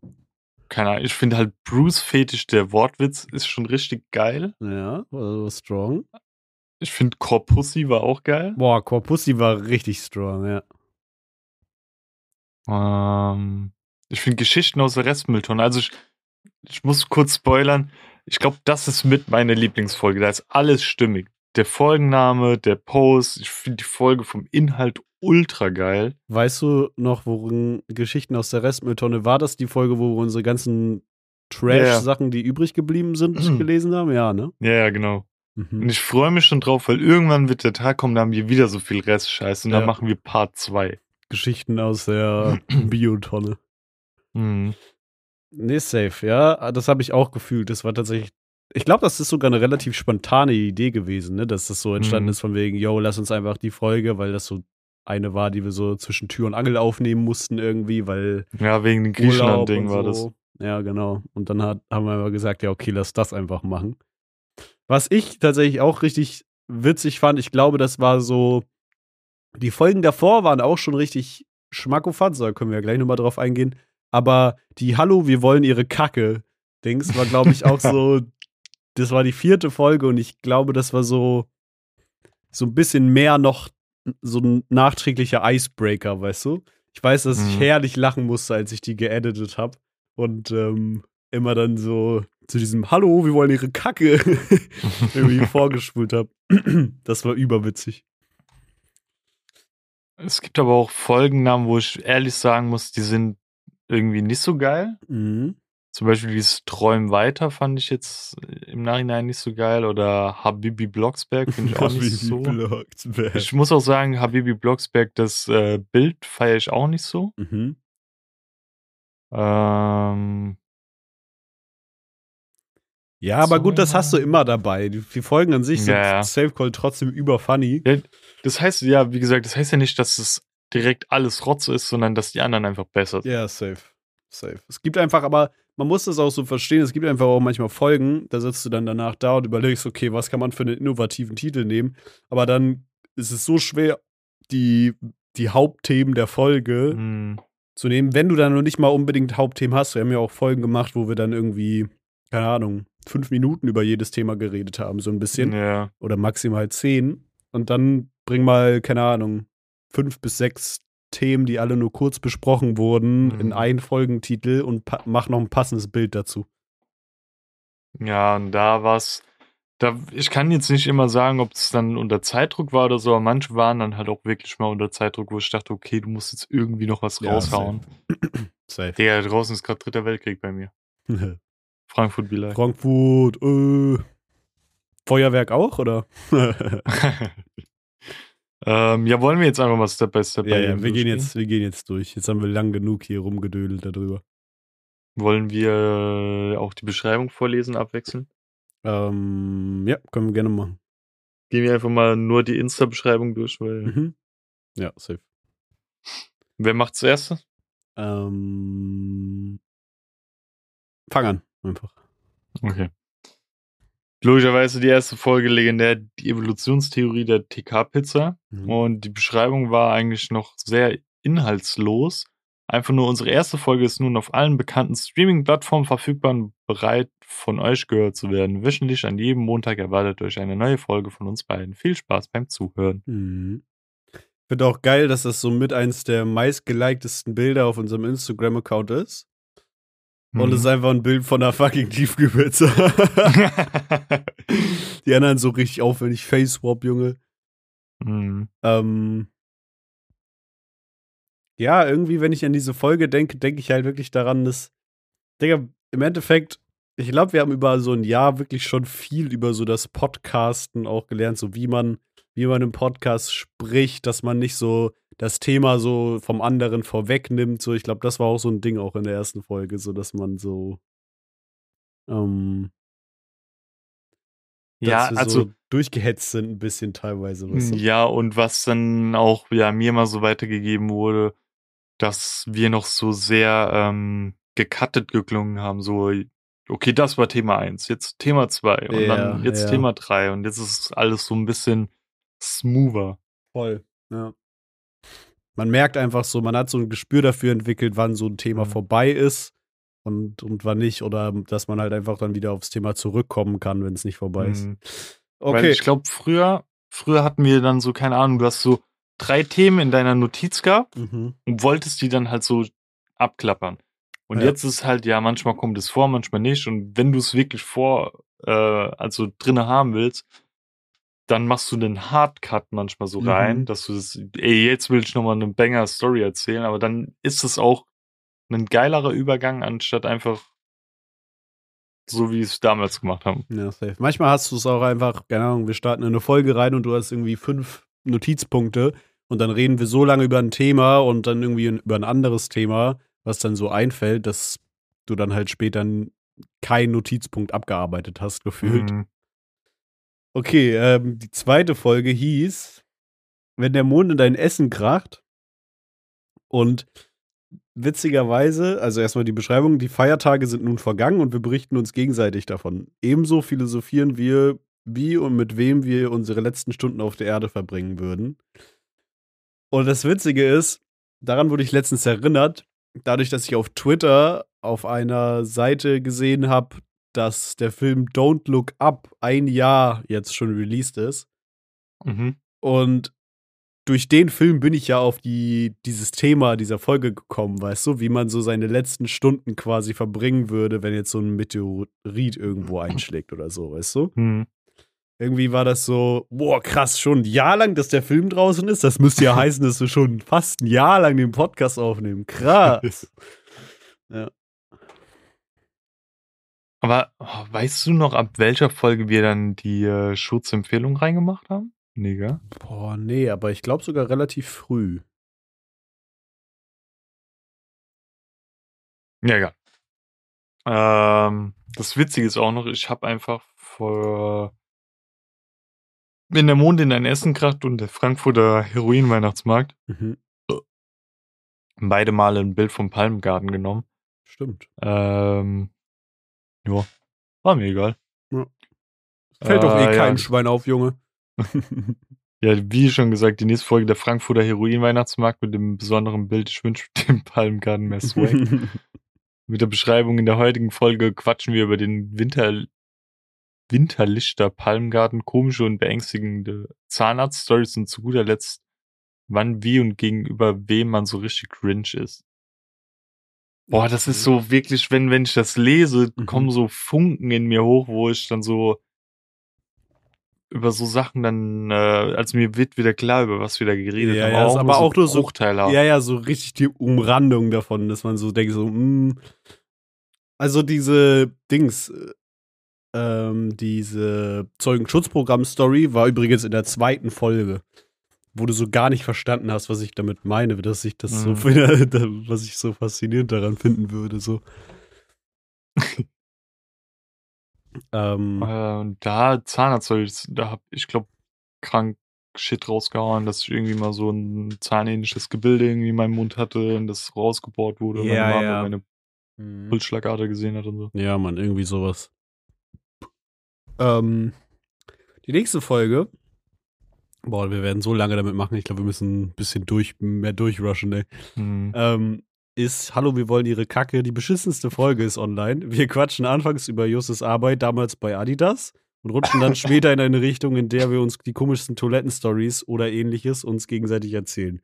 Keine Ahnung. Ich finde halt Bruce Fetisch, der Wortwitz, ist schon richtig geil. Ja, also strong. Ich finde Corpussi war auch geil. Boah, Corpussi war richtig strong, ja. Ähm, ich finde Geschichten aus der Restmülltonne. Also ich, ich muss kurz spoilern. Ich glaube, das ist mit meine Lieblingsfolge. Da ist alles stimmig. Der Folgenname, der Post. Ich finde die Folge vom Inhalt ultra geil. Weißt du noch, worin Geschichten aus der Restmülltonne war das die Folge, wo wir unsere ganzen Trash-Sachen, die übrig geblieben sind, gelesen haben? Ja, ne? Ja, ja, genau. Mhm. Und ich freue mich schon drauf, weil irgendwann wird der Tag kommen, da haben wir wieder so viel Restscheiß und ja. dann machen wir Part 2. Geschichten aus der Biotonne. Mhm. Nee, safe, ja. Das habe ich auch gefühlt. Das war tatsächlich. Ich glaube, das ist sogar eine relativ spontane Idee gewesen, ne? Dass das so entstanden mhm. ist von wegen, yo, lass uns einfach die Folge, weil das so eine war, die wir so zwischen Tür und Angel aufnehmen mussten irgendwie, weil. Ja, wegen dem Griechenland-Ding so. war das. Ja, genau. Und dann hat, haben wir aber gesagt, ja, okay, lass das einfach machen. Was ich tatsächlich auch richtig witzig fand, ich glaube, das war so. Die Folgen davor waren auch schon richtig schmackofatz, da können wir ja gleich nochmal drauf eingehen. Aber die Hallo, wir wollen ihre Kacke Dings war, glaube ich, auch so. Das war die vierte Folge und ich glaube, das war so so ein bisschen mehr noch so ein nachträglicher Icebreaker, weißt du? Ich weiß, dass ich mhm. herrlich lachen musste, als ich die geeditet habe und ähm, immer dann so zu diesem Hallo, wir wollen ihre Kacke irgendwie vorgespult habe. das war überwitzig. Es gibt aber auch Folgennamen, wo ich ehrlich sagen muss, die sind irgendwie nicht so geil. Mhm. Zum Beispiel dieses Träumen weiter fand ich jetzt im Nachhinein nicht so geil. Oder Habibi Blocksberg finde ich auch nicht so. Blocksberg. Ich muss auch sagen, Habibi Blocksberg, das äh, Bild feiere ich auch nicht so. Mhm. Ähm, Ja, aber So, gut, das hast du immer dabei. Die, Folgen an sich sind Ja, ja. Safe Call trotzdem über funny. ja, das heißt, ja, wie gesagt, das heißt ja nicht, dass es direkt alles Rotz ist, sondern dass die anderen einfach besser sind. Ja, safe. Safe. Es gibt einfach, aber man muss das auch so verstehen, es gibt einfach auch manchmal Folgen, da sitzt du dann danach da und überlegst, okay, was kann man für einen innovativen Titel nehmen? Aber dann ist es so schwer, die, die Hauptthemen der Folge Hm, zu nehmen, wenn du dann noch nicht mal unbedingt Hauptthemen hast. Wir haben ja auch Folgen gemacht, wo wir dann irgendwie, keine Ahnung, fünf Minuten über jedes Thema geredet haben, so ein bisschen. ja. Oder maximal zehn. Und dann bring mal, keine Ahnung, fünf bis sechs Themen, die alle nur kurz besprochen wurden, Mhm. in einen Folgentitel und mach noch ein passendes Bild dazu. Ja, und da war's. Da, ich kann jetzt nicht immer sagen, ob es dann unter Zeitdruck war oder so, aber manche waren dann halt auch wirklich mal unter Zeitdruck, wo ich dachte, okay, du musst jetzt irgendwie noch was Ja, raushauen. Safe. Digga, draußen ist gerade dritter Weltkrieg bei mir. Frankfurt like. Frankfurt, äh. Feuerwerk auch, oder? ähm, ja, wollen wir jetzt einfach mal Step by Step ja, ja, wir gehen, jetzt, wir gehen jetzt durch. Jetzt haben wir lang genug hier rumgedödelt darüber. Wollen wir äh, auch die Beschreibung vorlesen, abwechseln? Ähm, ja, können wir gerne machen. Gehen wir einfach mal nur die Insta-Beschreibung durch, weil. Mhm. Ja, safe. Wer macht zuerst? Ähm, fang an, einfach. Okay. Logischerweise die erste Folge legendär, die Evolutionstheorie der TK-Pizza. Mhm. Und die Beschreibung war eigentlich noch sehr inhaltslos. Einfach nur unsere erste Folge ist nun auf allen bekannten Streaming-Plattformen verfügbar und bereit von euch gehört zu werden. Wöchentlich an jedem Montag erwartet euch eine neue Folge von uns beiden. Viel Spaß beim Zuhören. Mhm. Ich finde auch geil, dass das so mit eins der meistgeliktesten Bilder auf unserem Instagram-Account ist. Und es ist einfach ein Bild von einer fucking Tiefkühlpizza. Die anderen so richtig aufwendig. Face-Swap, Junge. Mhm. Ähm, ja, irgendwie, wenn ich an diese Folge denke, denke ich halt wirklich daran, dass, Digga, im Endeffekt, ich glaube, wir haben über so ein Jahr wirklich schon viel über so das Podcasten auch gelernt, so wie man, wie man im Podcast spricht, dass man nicht so das Thema so vom anderen vorwegnimmt. So, ich glaube, das war auch so ein Ding auch in der ersten Folge, so dass man so, ähm, Ja, also so durchgehetzt sind ein bisschen teilweise. Weißt du? Ja, und was dann auch ja mir mal so weitergegeben wurde, dass wir noch so sehr ähm, gecuttet geklungen haben, so okay, das war Thema 1, jetzt Thema 2 und Ja, dann jetzt ja. Thema 3 und jetzt ist alles so ein bisschen smoother. Voll, ja. Man merkt einfach so, man hat so ein Gespür dafür entwickelt, wann so ein Thema Mhm. vorbei ist und, und wann nicht. Oder dass man halt einfach dann wieder aufs Thema zurückkommen kann, wenn es nicht vorbei ist. Mhm. Weil Okay. ich glaube, früher, früher hatten wir dann so, keine Ahnung, du hast so drei Themen in deiner Notiz gehabt Mhm. und wolltest die dann halt so abklappern. Und Ja. jetzt ist halt, ja, manchmal kommt es vor, manchmal nicht. Und wenn du es wirklich vor, äh, also drinne haben willst, dann machst du den Hardcut manchmal so Mhm. rein, dass du das, ey, jetzt will ich nochmal eine Banger-Story erzählen, aber dann ist es auch ein geilerer Übergang, anstatt einfach so, wie wir es damals gemacht haben. Ja, safe. Manchmal hast du es auch einfach, keine Ahnung, wir starten in eine Folge rein und du hast irgendwie fünf Notizpunkte und dann reden wir so lange über ein Thema und dann irgendwie über ein anderes Thema, was dann so einfällt, dass du dann halt später keinen Notizpunkt abgearbeitet hast, gefühlt. Mhm. Okay, ähm, die zweite Folge hieß, wenn der Mond in dein Essen kracht. Und witzigerweise, also erstmal die Beschreibung, die Feiertage sind nun vergangen und wir berichten uns gegenseitig davon. Ebenso philosophieren wir, wie und mit wem wir unsere letzten Stunden auf der Erde verbringen würden. Und das Witzige ist, daran wurde ich letztens erinnert, dadurch, dass ich auf Twitter auf einer Seite gesehen habe, dass der Film Don't Look Up ein Jahr jetzt schon released ist. Mhm. Und durch den Film bin ich ja auf die, dieses Thema dieser Folge gekommen, weißt du, wie man so seine letzten Stunden quasi verbringen würde, wenn jetzt so ein Meteorit irgendwo einschlägt oder so, weißt du? Mhm. irgendwie war das so, boah, krass, schon ein Jahr lang, dass der Film draußen ist. Das müsste ja heißen, dass wir schon fast ein Jahr lang den Podcast aufnehmen. Krass. ja. Aber oh, weißt du noch, ab welcher Folge wir dann die äh, Schutzempfehlung reingemacht haben? Nee, gell? Boah, nee, aber ich glaube sogar relativ früh. Ja, egal. Ähm, das Witzige ist auch noch, ich habe einfach vor wenn der Mond in ein Essen kracht und der Frankfurter Heroin-Weihnachtsmarkt. Mhm. Beide Male ein Bild vom Palmgarten genommen. Stimmt. Ähm, ja, war mir egal. Ja. Fällt doch eh äh, kein ja. Schwein auf, Junge. ja, wie schon gesagt, die nächste Folge der Frankfurter Heroin-Weihnachtsmarkt mit dem besonderen Bild. Ich wünsche dem Palmgarten mehr Swag. mit der Beschreibung in der heutigen Folge quatschen wir über den Winter Winterlichter, Palmgarten, komische und beängstigende Zahnarzt-Stories und zu guter Letzt, wann, wie und gegenüber wem man so richtig cringe ist. Boah, das ist so wirklich, wenn, wenn ich das lese, mhm. kommen so Funken in mir hoch, wo ich dann so über so Sachen dann, äh, also mir wird wieder klar, über was wir da geredet ja, haben. Ja, auch aber so auch nur so, ja, ja, so richtig die Umrandung davon, dass man so denkt, so, mh, hm. also diese Dings, äh, ähm, diese Zeugenschutzprogramm-Story war übrigens in der zweiten Folge, wo du so gar nicht verstanden hast, was ich damit meine, dass ich das mhm. so was ich so faszinierend daran finden würde. So. ähm, äh, da Zahnarztzeug, da hab ich glaube krank Shit rausgehauen, dass ich irgendwie mal so ein zahnähnliches Gebilde irgendwie in meinem Mund hatte und das rausgebohrt wurde ja, meine Mama ja. meine mhm. Pulsschlagader gesehen hat und so. Ja, man, irgendwie sowas. Ähm, die nächste Folge. Boah, wir werden so lange damit machen. Ich glaube, wir müssen ein bisschen durch, mehr durchrushen, ey. Mhm. Ähm, ist Hallo, wir wollen ihre Kacke. Die beschissenste Folge ist online. Wir quatschen anfangs über Justus Arbeit, damals bei Adidas, und rutschen dann später in eine Richtung, in der wir uns die komischsten Toilettenstories oder ähnliches uns gegenseitig erzählen.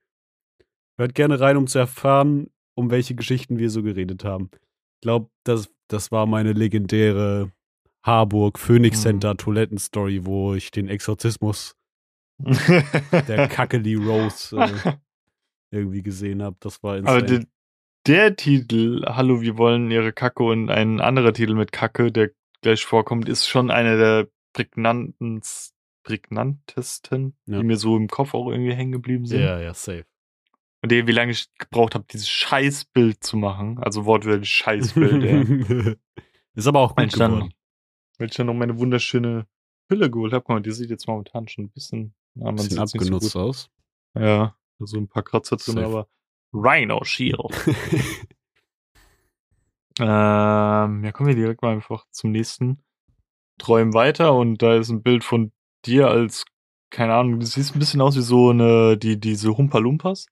Hört gerne rein, um zu erfahren, um welche Geschichten wir so geredet haben. Ich glaube, das, das war meine legendäre Harburg, Phoenix mhm. Center. Toilettenstory, wo ich den Exorzismus der Kackeli Rose äh, irgendwie gesehen habe. Das war insane. Aber der, der, Titel, Hallo, wir wollen ihre Kacke und ein anderer Titel mit Kacke, der gleich vorkommt, ist schon einer der prägnantesten, prägnantesten ja. die mir so im Kopf auch irgendwie hängen geblieben sind. Ja, ja, safe. Und der, wie lange ich gebraucht habe, dieses Scheißbild zu machen. Also wortwörtlich Scheißbild, ja. Ist aber auch gut geworden weil ich dann noch meine wunderschöne Hülle geholt habe. Guck mal, die sieht jetzt momentan schon ein bisschen, na, man bisschen abgenutzt so aus. Ja, so ein paar Kratzer drin, Safe. aber Rhino Shield. ähm, ja, kommen wir direkt mal einfach zum nächsten Träumen weiter und da ist ein Bild von dir als, keine Ahnung, du siehst ein bisschen aus wie so eine, die, diese Humpa Lumpas.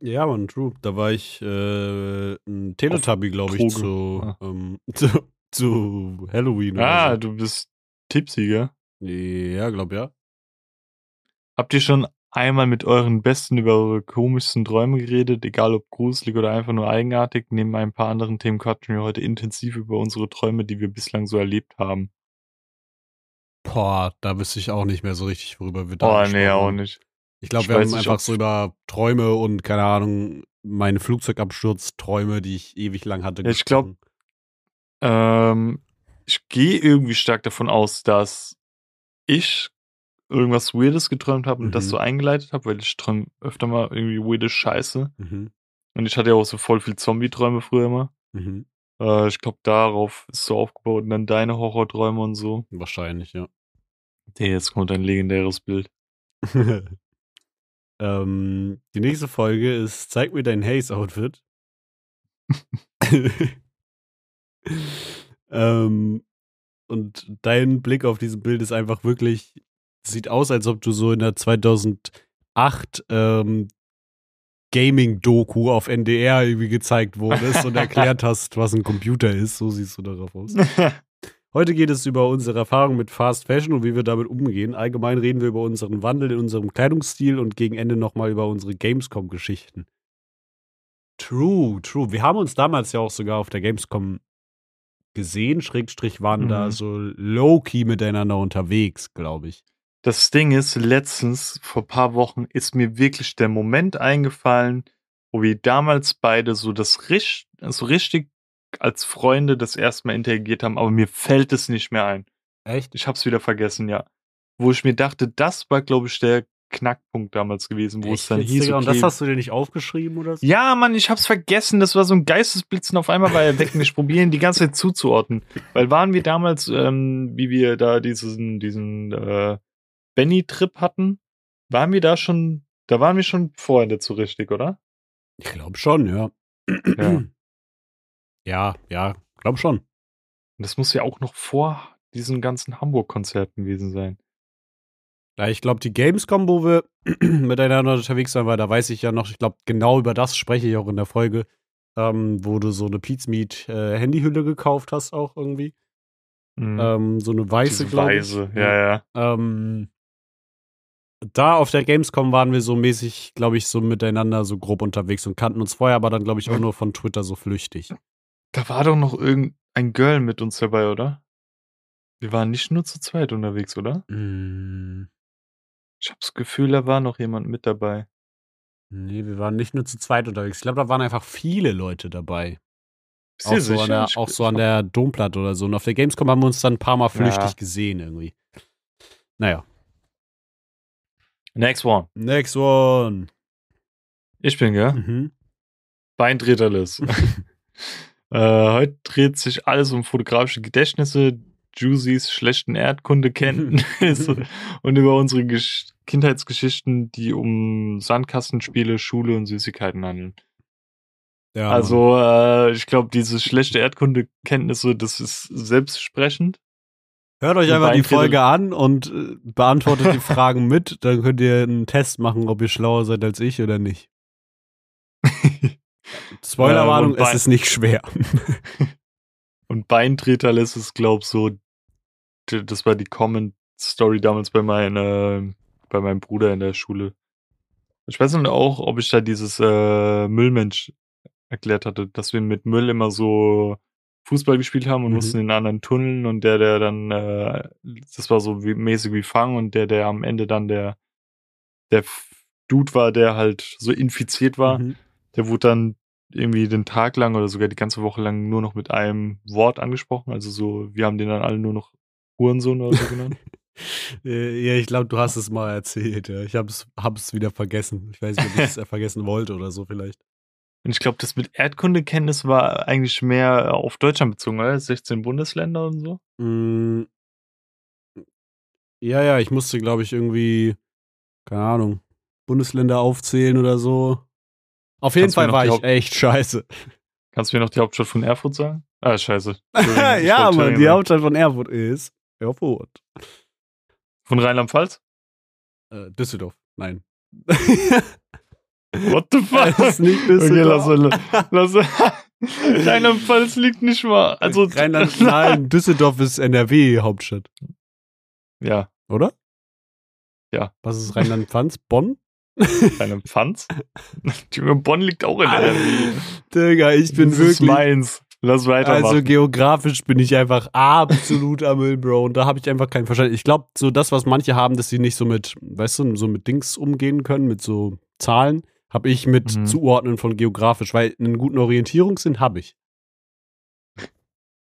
Ja, man, true. Da war ich äh, ein Teletubby, glaube ich, zu, ah. ähm, zu, zu Halloween. Ah, so. du bist tipsy, gell? Ja, glaub ja. Habt ihr schon einmal mit euren Besten über eure komischsten Träume geredet, egal ob gruselig oder einfach nur eigenartig? Neben ein paar anderen Themen quatschen wir heute intensiv über unsere Träume, die wir bislang so erlebt haben. Boah, da wüsste ich auch nicht mehr so richtig, worüber wir da Boah, nee, auch nicht. Ich glaube, wir haben einfach so über Träume und, keine Ahnung, meine Flugzeugabsturzträume, die ich ewig lang hatte. Ja, ich glaube, ähm, ich gehe irgendwie stark davon aus, dass ich irgendwas Weirdes geträumt habe und mhm. das so eingeleitet habe, weil ich träume öfter mal irgendwie weirde Scheiße. Mhm. Und ich hatte ja auch so voll viel Zombie-Träume früher immer. Mhm. Äh, ich glaube, darauf ist so aufgebaut und dann deine Horrorträume und so. Wahrscheinlich, ja. Okay, jetzt kommt ein legendäres Bild. ähm, die nächste Folge ist Zeig mir dein Haze-Outfit. ähm, und dein Blick auf dieses Bild ist einfach wirklich, sieht aus, als ob du so in der 2008 ähm, Gaming-Doku auf NDR irgendwie gezeigt wurdest und erklärt hast, was ein Computer ist. So siehst du darauf aus. Heute geht es über unsere Erfahrung mit Fast Fashion und wie wir damit umgehen. Allgemein reden wir über unseren Wandel in unserem Kleidungsstil und gegen Ende nochmal über unsere Gamescom-Geschichten. True, true. Wir haben uns damals ja auch sogar auf der Gamescom gesehen, Schrägstrich waren mhm. da so low-key miteinander unterwegs, glaube ich. Das Ding ist, letztens, vor ein paar Wochen, ist mir wirklich der Moment eingefallen, wo wir damals beide so das so richtig als Freunde das erste Mal interagiert haben, aber mir fällt es nicht mehr ein. Echt? Ich hab's wieder vergessen, ja. Wo ich mir dachte, das war, glaube ich, der Knackpunkt damals gewesen, wo Echt? es dann hieß. Okay, und das hast du dir nicht aufgeschrieben oder so? Ja, Mann, ich hab's vergessen. Das war so ein Geistesblitzen auf einmal war er weg und ich probieren die ganze Zeit zuzuordnen. Weil waren wir damals, ähm, wie wir da diesen, diesen äh, Benny-Trip hatten, waren wir da schon, da waren wir schon vorher dazu richtig, oder? Ich glaube schon, ja. Ja. ja, ja, glaube schon. Und das muss ja auch noch vor diesen ganzen Hamburg-Konzerten gewesen sein. Ja, ich glaube, die Gamescom, wo wir miteinander unterwegs waren, weil da weiß ich ja noch, ich glaube, genau über das spreche ich auch in der Folge, ähm, wo du so eine Pizmeet äh, Handyhülle gekauft hast, auch irgendwie. Mhm. Ähm, so eine weiße, glaube ich. Weiße, ja, ja. Ähm, da auf der Gamescom waren wir so mäßig, glaube ich, so miteinander so grob unterwegs und kannten uns vorher, aber dann, glaube ich, auch nur von Twitter so flüchtig. Da war doch noch irgendein Girl mit uns dabei, oder? Wir waren nicht nur zu zweit unterwegs, oder? Mm. Ich habe das Gefühl, da war noch jemand mit dabei. Nee, wir waren nicht nur zu zweit unterwegs. Ich glaube, da waren einfach viele Leute dabei. Auch so, an der, auch so an der Domplatte oder so. Und auf der Gamescom haben wir uns dann ein paar Mal flüchtig ja. gesehen irgendwie. Naja. Next one. Next one. Ich bin, gell? Mhm. Beintreterless. äh, heute dreht sich alles um fotografische Gedächtnisse, Juicy's schlechten Erdkundekenntnisse und über unsere Gesch Kindheitsgeschichten, die um Sandkastenspiele, Schule und Süßigkeiten handeln. Ja, also, äh, ich glaube, diese schlechte Erdkundekenntnisse, das ist selbstsprechend. Hört euch einfach die Folge an und äh, beantwortet die Fragen mit. Dann könnt ihr einen Test machen, ob ihr schlauer seid als ich oder nicht. Spoilerwarnung, äh, es ist nicht schwer. und Beintreter lässt es, glaub so, das war die Comment Story damals bei meiner, bei meinem Bruder in der Schule. Ich weiß nicht auch, ob ich da dieses äh, Müllmensch erklärt hatte, dass wir mit Müll immer so Fußball gespielt haben und mhm. mussten in anderen tunneln und der, der dann, äh, das war so wie, mäßig wie Fang und der, der am Ende dann der, der Dude war, der halt so infiziert war, mhm. der wurde dann irgendwie den Tag lang oder sogar die ganze Woche lang nur noch mit einem Wort angesprochen. Also so, wir haben den dann alle nur noch Hurensohn oder so genannt. Äh, ja, ich glaube, du hast es mal erzählt. Ja. Ich habe es hab's wieder vergessen. Ich weiß nicht, ob ich es vergessen wollte oder so vielleicht. Und ich glaube, das mit Erdkundekenntnis war eigentlich mehr auf Deutschland bezogen, oder? 16 Bundesländer und so. Mm. Ja, ja, ich musste, glaube ich, irgendwie, keine Ahnung, Bundesländer aufzählen oder so. Auf jeden Kannst Fall war ich echt scheiße. Kannst du mir noch die Hauptstadt von Erfurt sagen? Ah, scheiße. ja, Mann, die Hauptstadt von Erfurt ist Erfurt. Von Rheinland-Pfalz? Äh, Düsseldorf. Nein. What the fuck? Das ist nicht. Okay, lass, lass, Rheinland-Pfalz liegt nicht mal. Also, Rheinland, nein, Düsseldorf ist NRW-Hauptstadt. Ja. Oder? Ja. Was ist Rheinland-Pfalz? Bonn? Rheinland-Pfalz? Bonn liegt auch in NRW. Digga, ich bin das wirklich. Ist meins. Lass weitermachen. Also geografisch bin ich einfach absolut am Müll, Bro. Und da habe ich einfach kein Verständnis. Ich glaube, so das, was manche haben, dass sie nicht so mit, weißt du, so mit Dings umgehen können, mit so Zahlen, habe ich mit mhm. Zuordnen von geografisch, weil einen guten Orientierungssinn habe ich.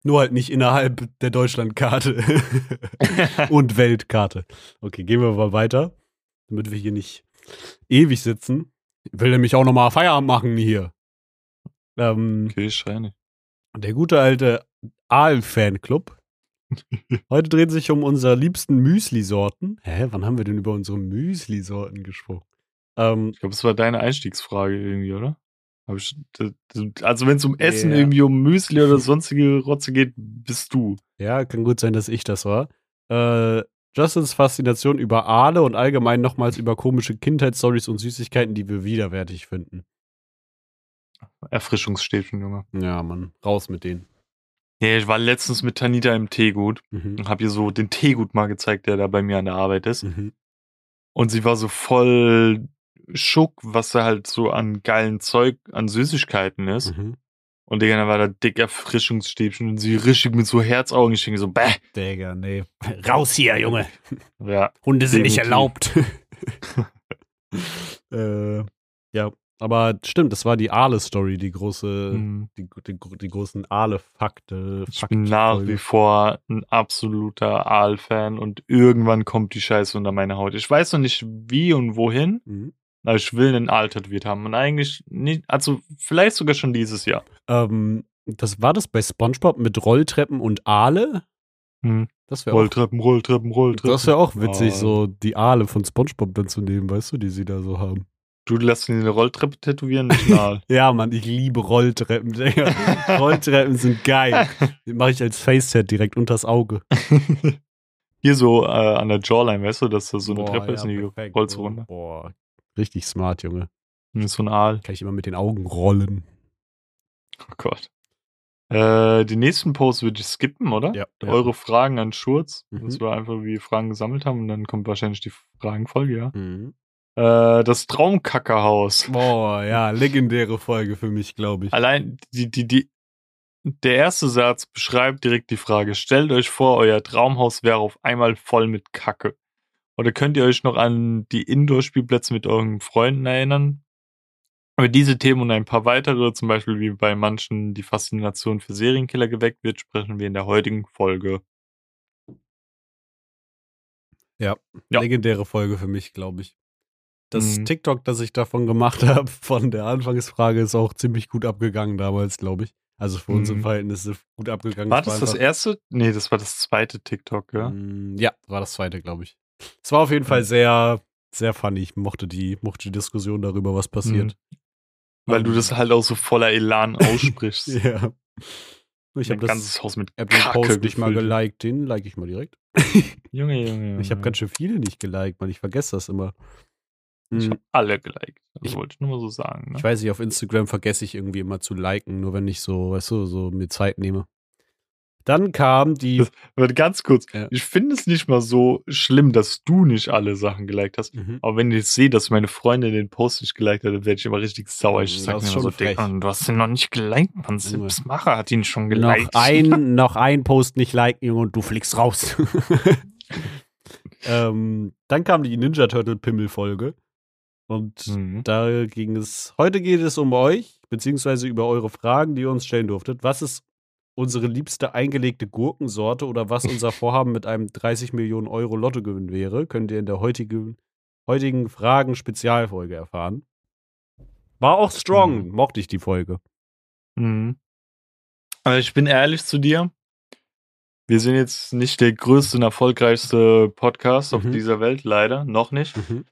Nur halt nicht innerhalb der Deutschlandkarte und Weltkarte. Okay, gehen wir mal weiter, damit wir hier nicht ewig sitzen. Ich will nämlich auch nochmal Feierabend machen hier. Ähm, okay, schreine. Der gute alte Aal-Fanclub. Heute dreht sich um unsere liebsten Müsli-Sorten. Hä, wann haben wir denn über unsere Müsli-Sorten gesprochen? Ähm, ich glaube, das war deine Einstiegsfrage irgendwie, oder? Ich, also wenn es um Essen ja. irgendwie um Müsli oder sonstige Rotze geht, bist du. Ja, kann gut sein, dass ich das war. Äh, Justins Faszination über Aale und allgemein nochmals über komische Kindheitsstories und Süßigkeiten, die wir widerwärtig finden. Erfrischungsstäbchen, Junge. Ja, Mann, raus mit denen. Ja, ich war letztens mit Tanita im Teegut mhm. und hab ihr so den Teegut mal gezeigt, der da bei mir an der Arbeit ist. Mhm. Und sie war so voll Schuck, was da halt so an geilen Zeug, an Süßigkeiten ist. Mhm. Und Digga, da war da dick Erfrischungsstäbchen und sie richtig mit so Herzaugen. Denke so, bäh. Digga, nee. Raus hier, Junge. Ja. Hunde sind definitiv. nicht erlaubt. äh, ja, aber stimmt, das war die Aale-Story, die große, mhm. die, die, die, großen Aale-Fakte. Ich bin nach wie vor ein absoluter Aal-Fan und irgendwann kommt die Scheiße unter meine Haut. Ich weiß noch nicht wie und wohin, mhm. Aber ich will einen Aal tätowiert haben. Und eigentlich nicht, also vielleicht sogar schon dieses Jahr. Ähm, das war das bei Spongebob mit Rolltreppen und Aale? Mhm. Das Rolltreppen, auch, Rolltreppen, Rolltreppen. Das wäre auch witzig, oh. so die Aale von Spongebob dann zu nehmen, weißt du, die sie da so haben. Du lässt ihn eine Rolltreppe tätowieren, nicht mal. ja, Mann, ich liebe Rolltreppen. Rolltreppen sind geil. Die mache ich als Facetat direkt unters Auge. Hier so äh, an der Jawline, weißt du, dass da so eine Boah, Treppe ja, ist und die rollst runter. Boah, richtig smart, Junge. So ein Aal. Kann ich immer mit den Augen rollen. Oh Gott. Äh, die nächsten Posts würde ich skippen, oder? Ja. Eure ja. Fragen an Schurz. Mhm. Das war einfach, wie wir Fragen gesammelt haben und dann kommt wahrscheinlich die Fragenfolge, ja. Mhm. Äh, das Traumkackerhaus. Boah, ja, legendäre Folge für mich, glaube ich. Allein die, die, die, der erste Satz beschreibt direkt die Frage. Stellt euch vor, euer Traumhaus wäre auf einmal voll mit Kacke. Oder könnt ihr euch noch an die Indoor-Spielplätze mit euren Freunden erinnern? Über diese Themen und ein paar weitere, zum Beispiel wie bei manchen die Faszination für Serienkiller geweckt wird, sprechen wir in der heutigen Folge. Ja, ja. legendäre Folge für mich, glaube ich. Das mhm. TikTok, das ich davon gemacht habe, von der Anfangsfrage, ist auch ziemlich gut abgegangen damals, glaube ich. Also für mhm. unsere Verhältnisse gut abgegangen. War das das erste? Nee, das war das zweite TikTok, ja? Mm, ja, war das zweite, glaube ich. Es war auf jeden mhm. Fall sehr, sehr funny. Ich mochte die, mochte die Diskussion darüber, was passiert. Mhm. Weil du das halt auch so voller Elan aussprichst. ja. Ich habe das ganzes Haus mit Apple Kacke Post nicht mal geliked, den like ich mal direkt. Junge, Junge, Junge. Ich habe ganz schön viele nicht geliked, man. Ich vergesse das immer. Ich habe hm. alle geliked. Das ich, wollte ich nur mal so sagen. Ne? Ich weiß nicht, auf Instagram vergesse ich irgendwie immer zu liken, nur wenn ich so, weißt du, so mir Zeit nehme. Dann kam die. Das, ganz kurz. Ja. Ich finde es nicht mal so schlimm, dass du nicht alle Sachen geliked hast. Mhm. Aber wenn ich sehe, dass meine Freundin den Post nicht geliked hat, dann werde ich immer richtig sauer. Ich sage mir so, Dick, du hast den noch nicht geliked, man. Macher hat ihn schon geliked. Noch ein, noch ein Post nicht liken, und du fliegst raus. ähm, dann kam die Ninja Turtle Pimmel Folge. Und mhm. da ging es, heute geht es um euch, beziehungsweise über eure Fragen, die ihr uns stellen durftet. Was ist unsere liebste eingelegte Gurkensorte oder was unser Vorhaben mit einem 30 Millionen Euro Lottogewinn wäre, könnt ihr in der heutigen, heutigen Fragen-Spezialfolge erfahren. War auch strong, mhm. mochte ich die Folge. Mhm. Aber ich bin ehrlich zu dir. Wir sind jetzt nicht der größte und erfolgreichste Podcast mhm. auf dieser Welt, leider. Noch nicht. Mhm.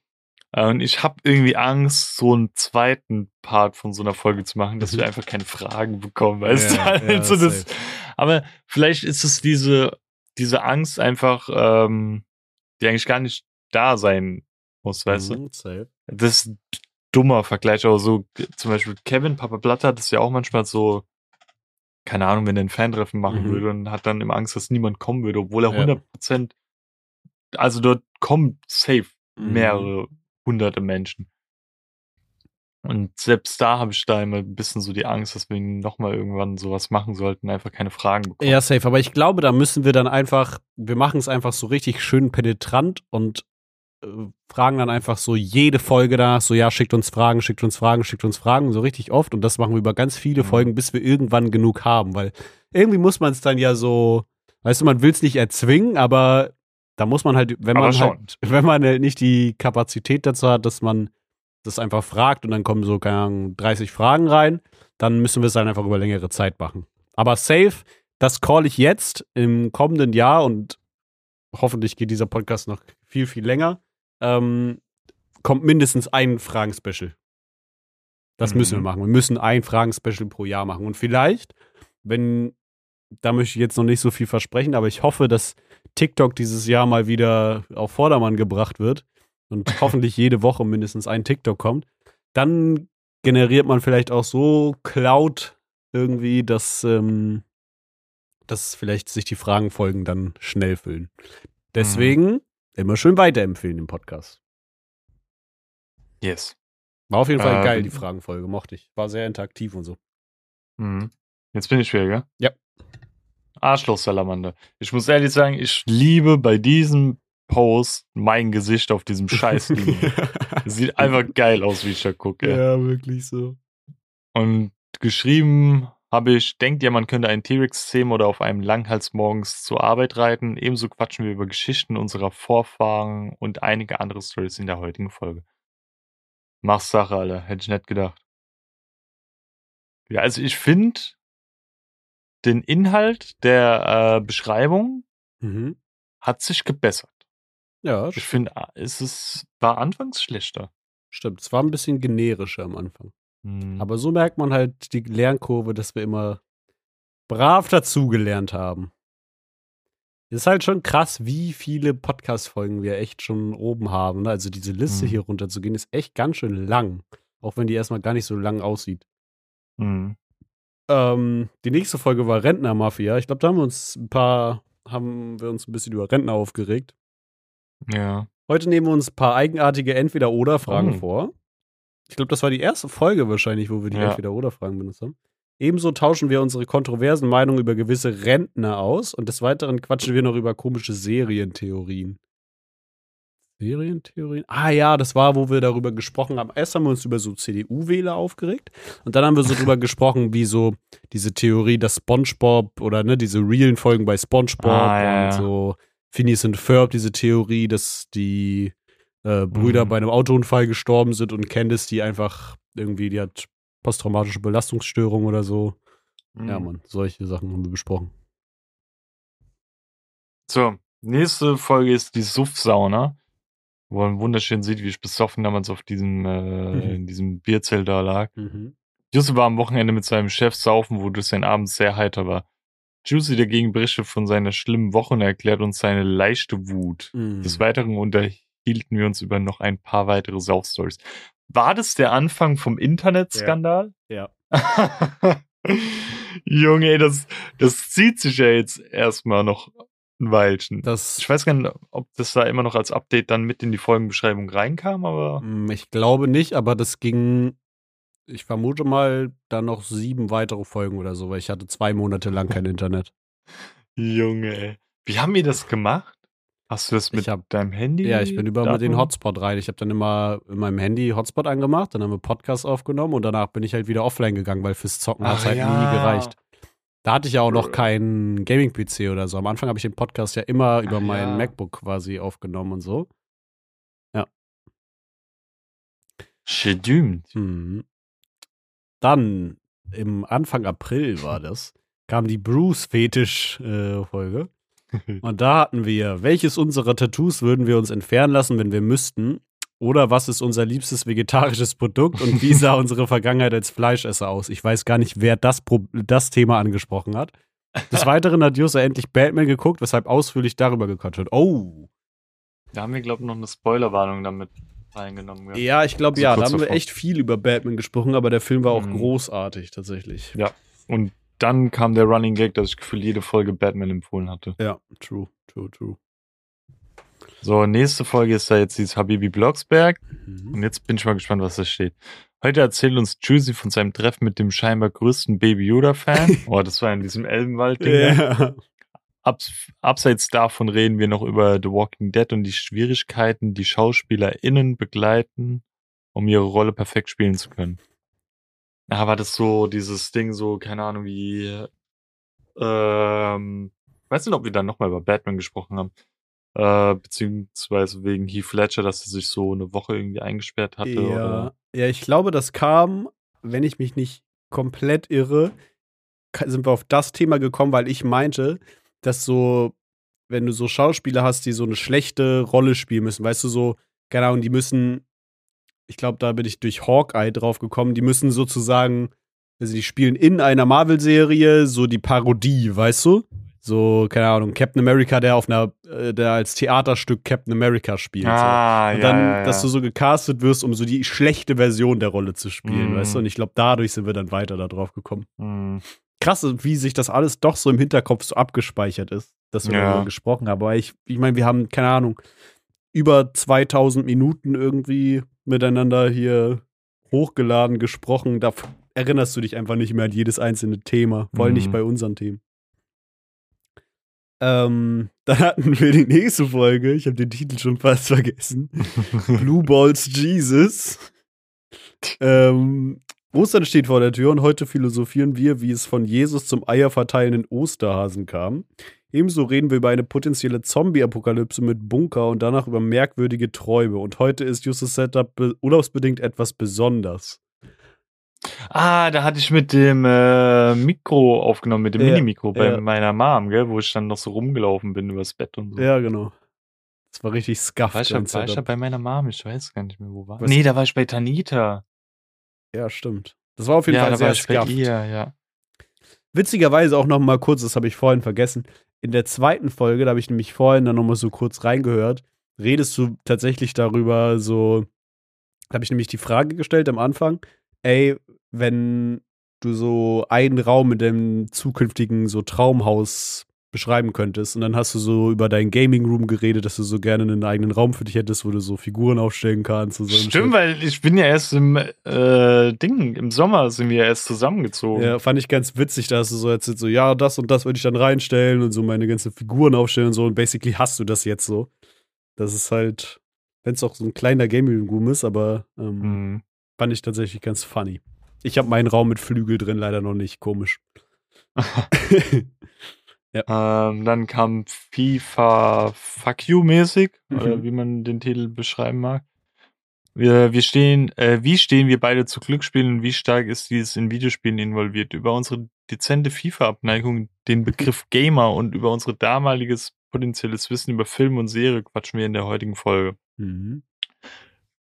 Äh, und ich habe irgendwie Angst, so einen zweiten Part von so einer Folge zu machen, dass wir mhm. einfach keine Fragen bekommen, weißt ja, du? Also ja, das, aber vielleicht ist es diese, diese Angst einfach, ähm, die eigentlich gar nicht da sein muss, weißt mhm, du? Safe. Das ist ein dummer Vergleich, aber so zum Beispiel Kevin Papa Blatt hat es ja auch manchmal so, keine Ahnung, wenn er ein Fantreffen machen mhm. würde und hat dann immer Angst, dass niemand kommen würde, obwohl er ja. 100 Prozent, also dort kommen safe mhm. Hunderte Menschen. Und selbst da habe ich da immer ein bisschen so die Angst, dass wir nochmal irgendwann sowas machen sollten, einfach keine Fragen bekommen. Ja, safe. Aber ich glaube, da müssen wir dann einfach, wir machen es einfach so richtig schön penetrant und äh, fragen dann einfach so jede Folge danach, so ja, schickt uns Fragen, schickt uns Fragen, schickt uns Fragen, so richtig oft. Und das machen wir über ganz viele mhm. Folgen, bis wir irgendwann genug haben. Weil irgendwie muss man es dann ja so, weißt du, man will es nicht erzwingen, aber da muss man halt, wenn man halt, wenn man halt nicht die Kapazität dazu hat, dass man das einfach fragt und dann kommen so, keine Ahnung, 30 Fragen rein, dann müssen wir es halt einfach über längere Zeit machen. Aber safe, das call ich jetzt im kommenden Jahr und hoffentlich geht dieser Podcast noch viel, viel länger. Ähm, kommt mindestens ein Fragen-Special. Das mhm. müssen wir mhm. machen. Wir müssen ein Fragen-Special pro Jahr machen. Und vielleicht, wenn, da möchte ich jetzt noch nicht so viel versprechen, aber ich hoffe, dass TikTok dieses Jahr mal wieder auf Vordermann gebracht wird und hoffentlich jede Woche mindestens ein TikTok kommt, dann generiert man vielleicht auch so Cloud irgendwie, dass, ähm, dass vielleicht sich die Fragenfolgen dann schnell füllen. Deswegen mhm. immer schön weiterempfehlen im Podcast. Yes. War auf jeden Fall ähm, geil, die Fragenfolge, mochte ich. War sehr interaktiv und so. Mhm. Jetzt bin ich schwer, gell? Ja. Arschloch-Salamander. Ich muss ehrlich sagen, ich liebe bei diesem Post mein Gesicht auf diesem scheiß Sieht einfach geil aus, wie ich da gucke. Ja, wirklich so. Und geschrieben habe ich, denkt ja, man könnte einen T-Rex zähmen oder auf einem Langhals morgens zur Arbeit reiten. Ebenso quatschen wir über Geschichten unserer Vorfahren und einige andere Stories in der heutigen Folge. Mach's Sache, Alter. Hätte ich nicht gedacht. Ja, also ich finde den Inhalt der äh, Beschreibung Mhm. hat sich gebessert. Ja, Ich finde, ah, es ist, war anfangs schlechter. stimmt. Es war ein bisschen generischer am Anfang. Hm. Aber so merkt man halt die Lernkurve, dass wir immer brav dazugelernt haben. Ist halt schon krass, wie viele Podcast-Folgen wir echt schon oben haben. Ne? Also diese Liste Mhm. hier runterzugehen, ist echt ganz schön lang. Auch wenn die erstmal gar nicht so lang aussieht. Hm. Ähm, die nächste Folge war Rentner-Mafia. Ich glaube, da haben wir uns ein paar, haben wir uns ein bisschen über Rentner aufgeregt. Ja. Heute nehmen wir uns ein paar eigenartige Entweder-Oder-Fragen Oh. vor. Ich glaube, das war die erste Folge wahrscheinlich, wo wir die Ja. Entweder-Oder-Fragen benutzt haben. Ebenso tauschen wir unsere kontroversen Meinungen über gewisse Rentner aus und des Weiteren quatschen wir noch über komische Serientheorien. Serientheorien? Ah ja, das war, wo wir darüber gesprochen haben. Erst haben wir uns über so CDU-Wähler aufgeregt und dann haben wir so drüber gesprochen, wie so diese Theorie, dass SpongeBob oder ne, diese realen Folgen bei SpongeBob Ah, ja, und ja. so Phineas und Ferb, diese Theorie, dass die äh, Brüder Mhm. bei einem Autounfall gestorben sind und Candice, die einfach irgendwie, die hat posttraumatische Belastungsstörung oder so. Ja, Hm. Mann, solche Sachen haben wir besprochen. So, nächste Folge ist die Suff-Sauna, wo man wunderschön sieht, wie ich besoffen damals auf diesem, äh, Mhm. in diesem Bierzelt da lag. Mhm. Juicy war am Wochenende mit seinem Chef saufen, wodurch sein Abend sehr heiter war. Juicy dagegen berichtet von seiner schlimmen Woche und erklärt uns seine leichte Wut. Mhm. Des Weiteren unterhielten wir uns über noch ein paar weitere Saufstories. War das der Anfang vom Internetskandal? Ja. Junge, ey, das, das zieht sich ja jetzt erstmal noch ein Weilchen. Das, Ich weiß gar nicht, ob das da immer noch als Update dann mit in die Folgenbeschreibung reinkam, aber Mm, ich glaube nicht, aber das ging, ich vermute mal, dann noch sieben weitere Folgen oder so, weil ich hatte zwei Monate lang kein Internet. Junge, ey. Wie haben wir das gemacht? Hast du das mit hab- deinem Handy? Ja, ich bin über mit den? Hotspot rein. Ich habe dann immer in meinem Handy Hotspot angemacht, dann haben wir Podcast aufgenommen und danach bin ich halt wieder offline gegangen, weil fürs Zocken hat es halt ja. nie gereicht. Da hatte ich ja auch noch Äh. keinen Gaming-PC oder so. Am Anfang habe ich den Podcast ja immer über Ach mein ja. MacBook quasi aufgenommen und so. Schedümt. Mhm. Dann im Anfang April war das, kam die Bruce-Fetisch-Folge. Und da hatten wir, welches unserer Tattoos würden wir uns entfernen lassen, wenn wir müssten? Oder was ist unser liebstes vegetarisches Produkt und wie sah unsere Vergangenheit als Fleischesser aus? Ich weiß gar nicht, wer das, Pro das Thema angesprochen hat. Des Weiteren hat Josa endlich Batman geguckt, weshalb ausführlich darüber gequatscht wird. Oh, Da haben wir, glaube ich, noch eine Spoilerwarnung damit reingenommen. gell? ja, ich glaube, So ja, da haben wir davor. echt viel über Batman gesprochen, aber der Film war auch Mhm. großartig tatsächlich. Und dann kam der Running Gag, dass ich gefühlt jede Folge Batman empfohlen hatte. Ja, true, true, true. So, nächste Folge ist da jetzt dieses Habibi Blocksberg. Mhm. Und jetzt bin ich mal gespannt, was da steht. Heute erzählt uns Juicy von seinem Treffen mit dem scheinbar größten Baby Yoda-Fan. oh, das war in diesem Elbenwald-Ding. Ja. Abs abseits davon reden wir noch über The Walking Dead und die Schwierigkeiten, die SchauspielerInnen begleiten, um ihre Rolle perfekt spielen zu können. Ja, war das so dieses Ding, so, keine Ahnung, wie, ähm, weiß nicht, ob wir dann nochmal über Batman gesprochen haben, äh, beziehungsweise wegen Heath Ledger, dass er sich so eine Woche irgendwie eingesperrt hatte, Ja. oder? ja, ich glaube, das kam, wenn ich mich nicht komplett irre, sind wir auf das Thema gekommen, weil ich meinte, dass so, wenn du so Schauspieler hast, die so eine schlechte Rolle spielen müssen, weißt du, so, keine Ahnung, die müssen, ich glaube, da bin ich durch Hawkeye drauf gekommen, die müssen sozusagen, also die spielen in einer Marvel-Serie so die Parodie, weißt du? So, keine Ahnung, Captain America, der auf einer, äh, der als Theaterstück Captain America spielt. so. Ah, Und ja, dann, ja, ja. dass du so gecastet wirst, um so die schlechte Version der Rolle zu spielen, Mhm. weißt du? Und ich glaube, dadurch sind wir dann weiter da drauf gekommen. Hm. Krass, wie sich das alles doch so im Hinterkopf so abgespeichert ist, dass wir darüber gesprochen haben. Aber ich, ich meine, wir haben, keine Ahnung, über 2000 Minuten irgendwie miteinander hier hochgeladen, gesprochen. Da, erinnerst du dich einfach nicht mehr an jedes einzelne Thema. Vor allem mhm. nicht bei unseren Themen. Ähm, dann hatten wir die nächste Folge. Ich habe den Titel schon fast vergessen. Blue Balls Jesus. Ähm, Ostern steht vor der Tür und heute philosophieren wir, wie es von Jesus zum eierverteilenden Osterhasen kam. Ebenso reden wir über eine potenzielle Zombie-Apokalypse mit Bunker und danach über merkwürdige Träume. Und heute ist Justus Setup urlaubsbedingt etwas besonders. Ah, da hatte ich mit dem äh, Mikro aufgenommen, mit dem ja, Minimikro bei ja. meiner Mom, gell, wo ich dann noch so rumgelaufen bin übers Bett und so. Ja, genau. Das war richtig scuffed. War ich, war ich bei meiner Mom? Ich weiß gar nicht mehr, wo war. Was? Nee, da war ich bei Tanita. Ja, stimmt. Das war auf jeden ja, Fall da sehr war ich scuffed. Bei ihr, ja. Witzigerweise auch noch mal kurz, das habe ich vorhin vergessen. In der zweiten Folge, da habe ich nämlich vorhin dann noch mal so kurz reingehört, redest du tatsächlich darüber so, da habe ich nämlich die Frage gestellt am Anfang, ey, wenn du so einen Raum in deinem zukünftigen so Traumhaus beschreiben könntest und dann hast du so über deinen Gaming Room geredet, dass du so gerne einen eigenen Raum für dich hättest, wo du so Figuren aufstellen kannst. So Stimmt, weil ich bin ja erst im äh, Ding, im Sommer sind wir ja erst zusammengezogen. Ja, fand ich ganz witzig, da hast du so erzählt, so ja, das und das würde ich dann reinstellen und so meine ganzen Figuren aufstellen und so und basically hast du das jetzt so. Das ist halt, wenn es auch so ein kleiner Gaming Room ist, aber ähm, mhm. Fand ich tatsächlich ganz funny. Ich habe meinen Raum mit Flügel drin leider noch nicht. Komisch. ja. ähm, dann kam FIFA Fuck You mäßig, mhm. oder wie man den Titel beschreiben mag. Wir, wir stehen, äh, wie stehen wir beide zu Glücksspielen und wie stark ist dieses in Videospielen involviert? Über unsere dezente FIFA-Abneigung, den Begriff Gamer und über unsere damaliges potenzielles Wissen über Film und Serie quatschen wir in der heutigen Folge. Mhm.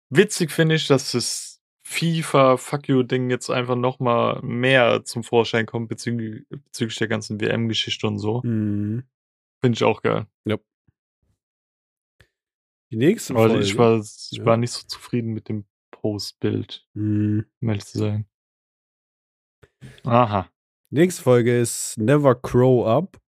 Witzig finde ich, dass es FIFA Fuck You Ding jetzt einfach noch mal mehr zum Vorschein kommt bezüglich, bezüglich der ganzen WM-Geschichte und so. Mhm. Finde ich auch geil. Ja. Die nächste Folge. ich war, ich ja. war nicht so zufrieden mit dem Postbild, mhm. um ehrlich zu sein. Aha. nächste Folge ist Never Crow Up.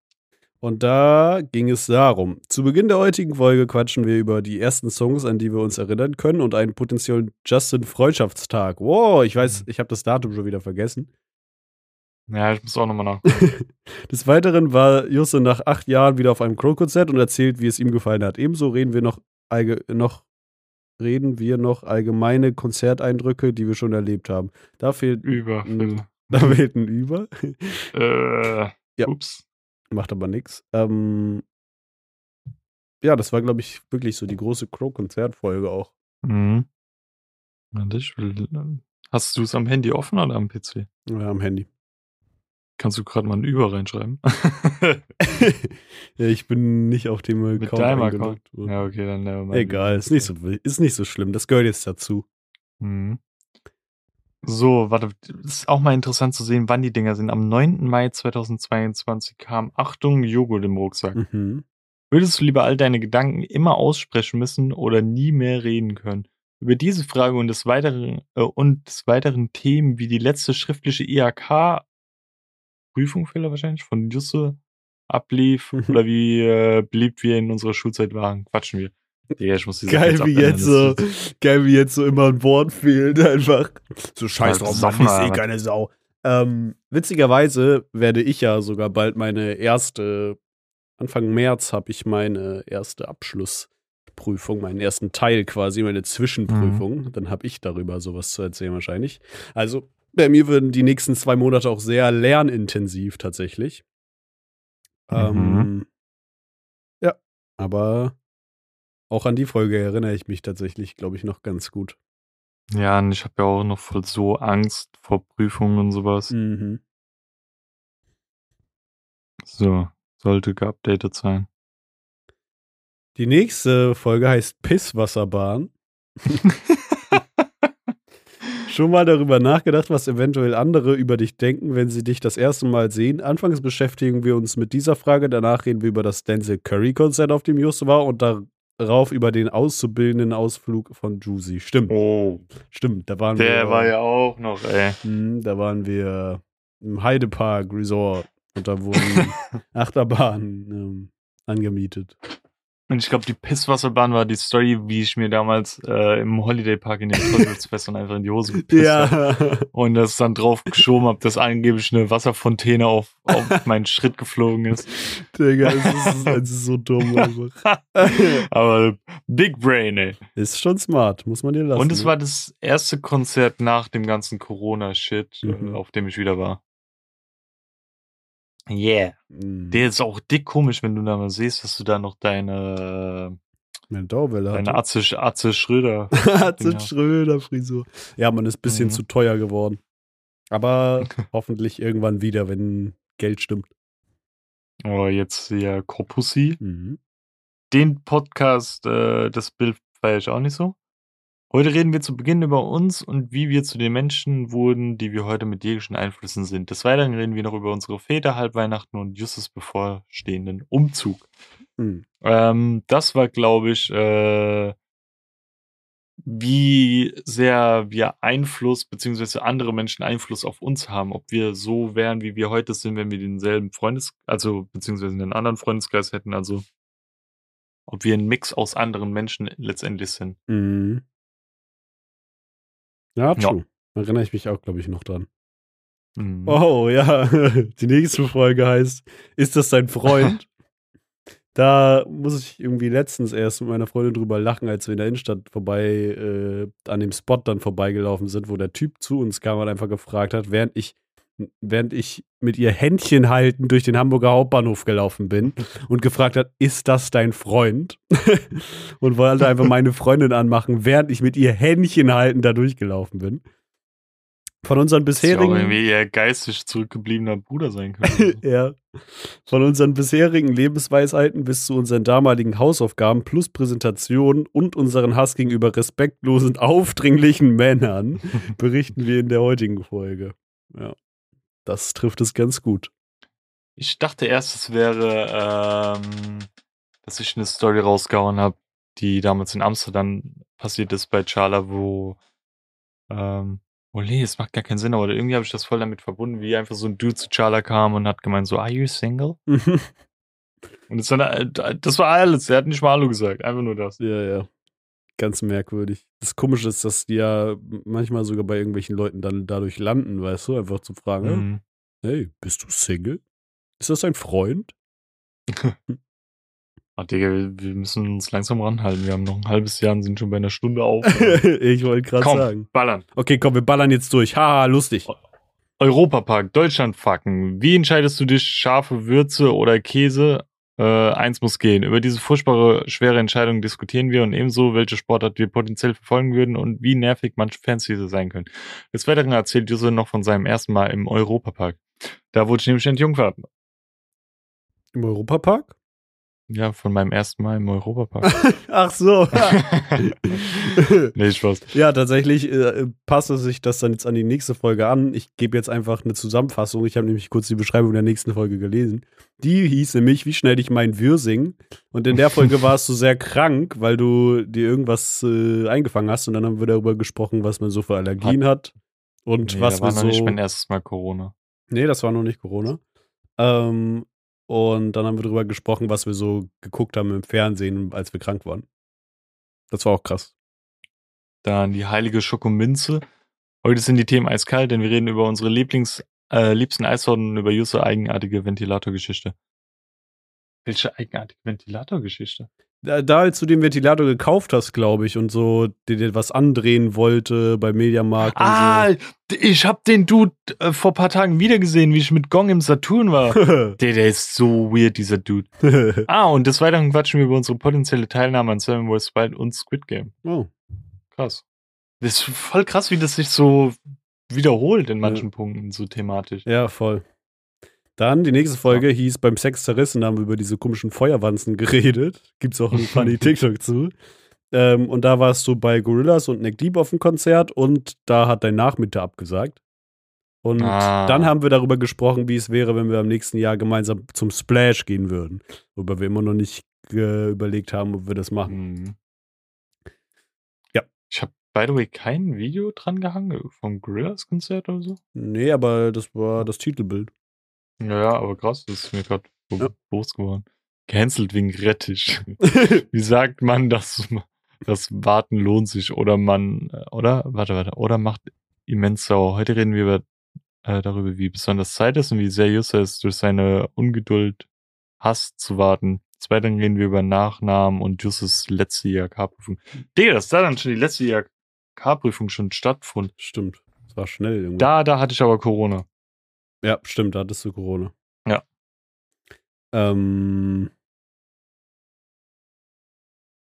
Und da ging es darum. Zu Beginn der heutigen Folge quatschen wir über die ersten Songs, an die wir uns erinnern können und einen potenziellen Justin-Freundschaftstag. Wow, ich weiß, mhm. ich habe das Datum schon wieder vergessen. Ja, ich muss auch nochmal nachgucken. Des Weiteren war Justin nach acht Jahren wieder auf einem Crow-Konzert und erzählt, wie es ihm gefallen hat. Ebenso reden wir noch, noch reden wir noch allgemeine Konzerteindrücke, die wir schon erlebt haben. Da fehlt über. Da fehlt ein Über. äh, ja. Ups. Macht aber nichts. Ähm, ja, das war, glaube ich, wirklich so die große Crow-Konzertfolge auch. Mhm. Hast du es am Handy offen oder am PC? Ja, am Handy. Kannst du gerade mal ein Über reinschreiben? ja, ich bin nicht auf dem Account. Mit deinem Account? Ja, okay, dann never Egal, ist nicht, so, ist nicht so schlimm. Das gehört jetzt dazu. Mhm. So, warte, ist auch mal interessant zu sehen, wann die Dinger sind. Am 9. Mai 2022 kam Achtung, Joghurt im Rucksack. Mhm. Würdest du lieber all deine Gedanken immer aussprechen müssen oder nie mehr reden können? Über diese Frage und des weiteren, äh, und des weiteren Themen wie die letzte schriftliche IHK Prüfung wahrscheinlich von Jusse ablief oder wie äh, beliebt wir in unserer Schulzeit waren, quatschen wir. Digga, ich muss diese geil, wie jetzt so, geil, wie jetzt so immer ein Wort fehlt, einfach. So scheiß drauf, Mann, ist eh keine Sau. Ähm, witzigerweise werde ich ja sogar bald meine erste, Anfang März habe ich meine erste Abschlussprüfung, meinen ersten Teil quasi, meine Zwischenprüfung. Mhm. Dann habe ich darüber sowas zu erzählen wahrscheinlich. Also bei mir würden die nächsten zwei Monate auch sehr lernintensiv tatsächlich. Mhm. Ähm, ja, aber auch an die Folge erinnere ich mich tatsächlich, glaube ich, noch ganz gut. Ja, und ich habe ja auch noch voll so Angst vor Prüfungen und sowas. Mhm. So, sollte geupdatet sein. Die nächste Folge heißt Pisswasserbahn. Schon mal darüber nachgedacht, was eventuell andere über dich denken, wenn sie dich das erste Mal sehen? Anfangs beschäftigen wir uns mit dieser Frage, danach reden wir über das Denzel Curry Konzert, auf dem Just war und da, rauf über den auszubildenden Ausflug von Juicy. Stimmt. Oh. Stimmt, da waren Der wir. Der war ja auch noch, ey. Mh, da waren wir im Heidepark Resort und da wurden Achterbahnen ähm, angemietet. Und ich glaube, die Pisswasserbahn war die Story, wie ich mir damals äh, im Holiday Park in den Teufelsfestern einfach in die Hose gepisst ja. habe. Und das dann drauf geschoben habe, dass angeblich eine Wasserfontäne auf, auf meinen Schritt geflogen ist. Digga, es ist, es ist so dumm einfach. Aber Big Brain, ey. Ist schon smart, muss man dir lassen. Und es ne? war das erste Konzert nach dem ganzen Corona-Shit, äh, mhm. auf dem ich wieder war. Yeah. Mm. Der ist auch dick komisch, wenn du da mal siehst, dass du da noch deine meine Dauerwelle Deine Atze, Atze Schröder. Atze Schröder Frisur. Ja, man ist ein bisschen mhm. zu teuer geworden. Aber hoffentlich irgendwann wieder, wenn Geld stimmt. Oh, jetzt ja Corpussi. Mhm. Den Podcast, äh, das Bild feiere ich auch nicht so. Heute reden wir zu Beginn über uns und wie wir zu den Menschen wurden, die wir heute mit jeglichen Einflüssen sind. Des Weiteren reden wir noch über unsere Väter, Halbweihnachten und Justus bevorstehenden Umzug. Mhm. Ähm, das war, glaube ich, äh, wie sehr wir Einfluss, beziehungsweise andere Menschen Einfluss auf uns haben. Ob wir so wären, wie wir heute sind, wenn wir denselben Freundes-, also beziehungsweise einen anderen Freundeskreis hätten. Also ob wir ein Mix aus anderen Menschen letztendlich sind. Mhm. Ja, true. Ja. Da erinnere ich mich auch, glaube ich, noch dran. Mhm. Oh, ja. Die nächste Folge heißt: Ist das dein Freund? da muss ich irgendwie letztens erst mit meiner Freundin drüber lachen, als wir in der Innenstadt vorbei äh, an dem Spot dann vorbeigelaufen sind, wo der Typ zu uns kam und einfach gefragt hat, während ich während ich mit ihr Händchen halten durch den Hamburger Hauptbahnhof gelaufen bin und gefragt hat, ist das dein Freund? und wollte einfach meine Freundin anmachen, während ich mit ihr Händchen halten da durchgelaufen bin. Von unseren bisherigen. Das irgendwie ihr geistig zurückgebliebener Bruder sein könnte. ja. Von unseren bisherigen Lebensweisheiten bis zu unseren damaligen Hausaufgaben plus Präsentationen und unseren Hass gegenüber respektlosen, aufdringlichen Männern berichten wir in der heutigen Folge. Ja. Das trifft es ganz gut. Ich dachte erst, es wäre, ähm, dass ich eine Story rausgehauen habe, die damals in Amsterdam passiert ist bei Charla, wo, ähm, oh nee, es macht gar keinen Sinn, aber irgendwie habe ich das voll damit verbunden, wie einfach so ein Dude zu Charla kam und hat gemeint so, are you single? und das war, äh, das war alles, er hat nicht mal Hallo gesagt, einfach nur das. Ja, ja ganz merkwürdig. Das Komische ist, dass die ja manchmal sogar bei irgendwelchen Leuten dann dadurch landen, weißt du, einfach zu fragen, mhm. hey, bist du Single? Ist das ein Freund? Ah, Digga, wir müssen uns langsam ranhalten. Wir haben noch ein halbes Jahr und sind schon bei einer Stunde auf. ich wollte gerade sagen. ballern. Okay, komm, wir ballern jetzt durch. Haha, lustig. Europapark, Deutschland fucken. Wie entscheidest du dich, scharfe Würze oder Käse äh, eins muss gehen. Über diese furchtbare, schwere Entscheidung diskutieren wir und ebenso, welche Sportart wir potenziell verfolgen würden und wie nervig manche Fans diese sein können. Des Weiteren erzählt Jose noch von seinem ersten Mal im Europapark. Da wurde ich nämlich entjungfert. Im Europapark? Ja, von meinem ersten Mal im Europapark. Ach so. nee, Spaß. Ja, tatsächlich äh, passt sich das dann jetzt an die nächste Folge an. Ich gebe jetzt einfach eine Zusammenfassung. Ich habe nämlich kurz die Beschreibung der nächsten Folge gelesen. Die hieß nämlich, wie schnell ich mein Würsing. Und in der Folge warst du sehr krank, weil du dir irgendwas äh, eingefangen hast. Und dann haben wir darüber gesprochen, was man so für Allergien hat. Und nee, was da war wir noch so. nicht mein erstes Mal Corona. Nee, das war noch nicht Corona. Ähm, und dann haben wir darüber gesprochen, was wir so geguckt haben im Fernsehen, als wir krank waren. Das war auch krass. Dann die heilige Schokominze. Heute sind die Themen eiskalt, denn wir reden über unsere Lieblings, äh, liebsten Eissorten und über Jusse eigenartige Ventilatorgeschichte. Welche eigenartige Ventilatorgeschichte? Da, da, als du den Ventilator gekauft hast, glaube ich, und so dir, dir was andrehen wollte bei Mediamarkt. Ah, so. ich habe den Dude äh, vor paar Tagen wiedergesehen, wie ich mit Gong im Saturn war. der, der ist so weird, dieser Dude. ah, und des Weiteren quatschen wir über unsere potenzielle Teilnahme an Seven Wars Wild und Squid Game. Oh. Krass. Das ist voll krass, wie das sich so wiederholt in manchen ja. Punkten, so thematisch. Ja, voll. Dann die nächste Folge ja. hieß Beim Sex zerrissen, da haben wir über diese komischen Feuerwanzen geredet. Gibt es auch ein funny TikTok zu. Ähm, und da warst du bei Gorillas und Nick Deep auf dem Konzert und da hat dein Nachmittag abgesagt. Und ah. dann haben wir darüber gesprochen, wie es wäre, wenn wir am nächsten Jahr gemeinsam zum Splash gehen würden. Wobei wir immer noch nicht äh, überlegt haben, ob wir das machen. Mhm. Ja. Ich habe, by the way, kein Video dran gehangen vom Gorillas-Konzert oder so. Nee, aber das war das Titelbild. Ja, ja, aber krass, das ist mir gerade ja. bewusst geworden. Gehänselt wegen Rettich. Wie sagt man das? Das Warten lohnt sich oder man, äh, oder? Warte, warte. Oder macht immens sauer. Heute reden wir über, äh, darüber, wie besonders Zeit ist und wie sehr Jusser ist, durch seine Ungeduld, Hass zu warten. Zweitens reden wir über Nachnamen und Jusses letzte IHK-Prüfung. Digga, dass da dann schon die letzte IHK-Prüfung schon stattfand. Stimmt. Das war schnell irgendwie. Da, da hatte ich aber Corona. Ja, stimmt, da hattest du Corona. Ja. Ähm,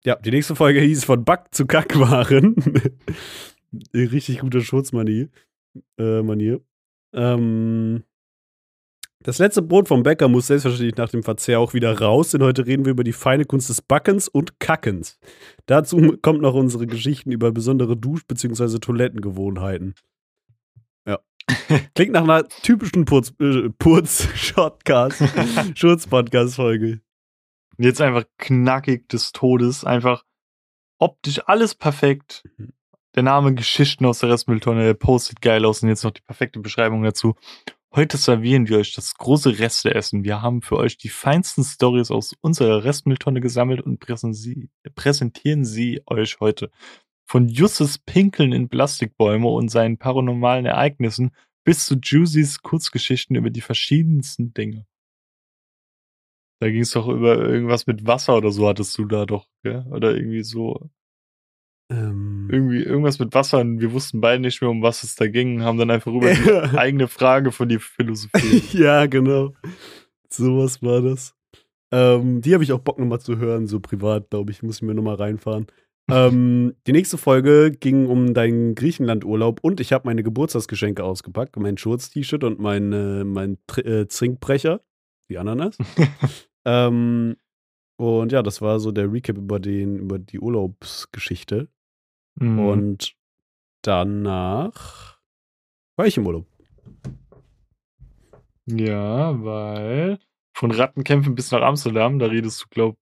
ja, die nächste Folge hieß von Back zu Kackwaren. Richtig guter Schutzmanier. Äh, Manier. Ähm, das letzte Brot vom Bäcker muss selbstverständlich nach dem Verzehr auch wieder raus, denn heute reden wir über die feine Kunst des Backens und Kackens. Dazu kommt noch unsere Geschichten über besondere Dusch- bzw. Toilettengewohnheiten. Klingt nach einer typischen Purz-Shotcast, äh, Schurz-Podcast-Folge. Jetzt einfach knackig des Todes, einfach optisch alles perfekt. Mhm. Der Name Geschichten aus der Restmülltonne, der postet geil aus und jetzt noch die perfekte Beschreibung dazu. Heute servieren wir euch das große Resteessen. Wir haben für euch die feinsten Stories aus unserer Restmülltonne gesammelt und präsentieren sie euch heute. Von Jusses Pinkeln in Plastikbäume und seinen paranormalen Ereignissen bis zu Juicys Kurzgeschichten über die verschiedensten Dinge. Da ging es doch über irgendwas mit Wasser oder so, hattest du da doch, gell? Oder irgendwie so. Ähm. Irgendwie irgendwas mit Wasser und wir wussten beide nicht mehr, um was es da ging, haben dann einfach über die eigene Frage von die Philosophie. ja, genau. Sowas war das. Ähm, die habe ich auch Bock nochmal zu hören, so privat, glaube ich, muss ich mir nochmal reinfahren. Ähm, die nächste Folge ging um deinen Griechenlandurlaub und ich habe meine Geburtstagsgeschenke ausgepackt, mein Schurz-T-Shirt und mein, äh, mein Tr äh, Trinkbrecher, die Ananas. ähm, und ja, das war so der Recap über, den, über die Urlaubsgeschichte. Mhm. Und danach war ich im Urlaub. Ja, weil von Rattenkämpfen bis nach Amsterdam, da redest du, glaub,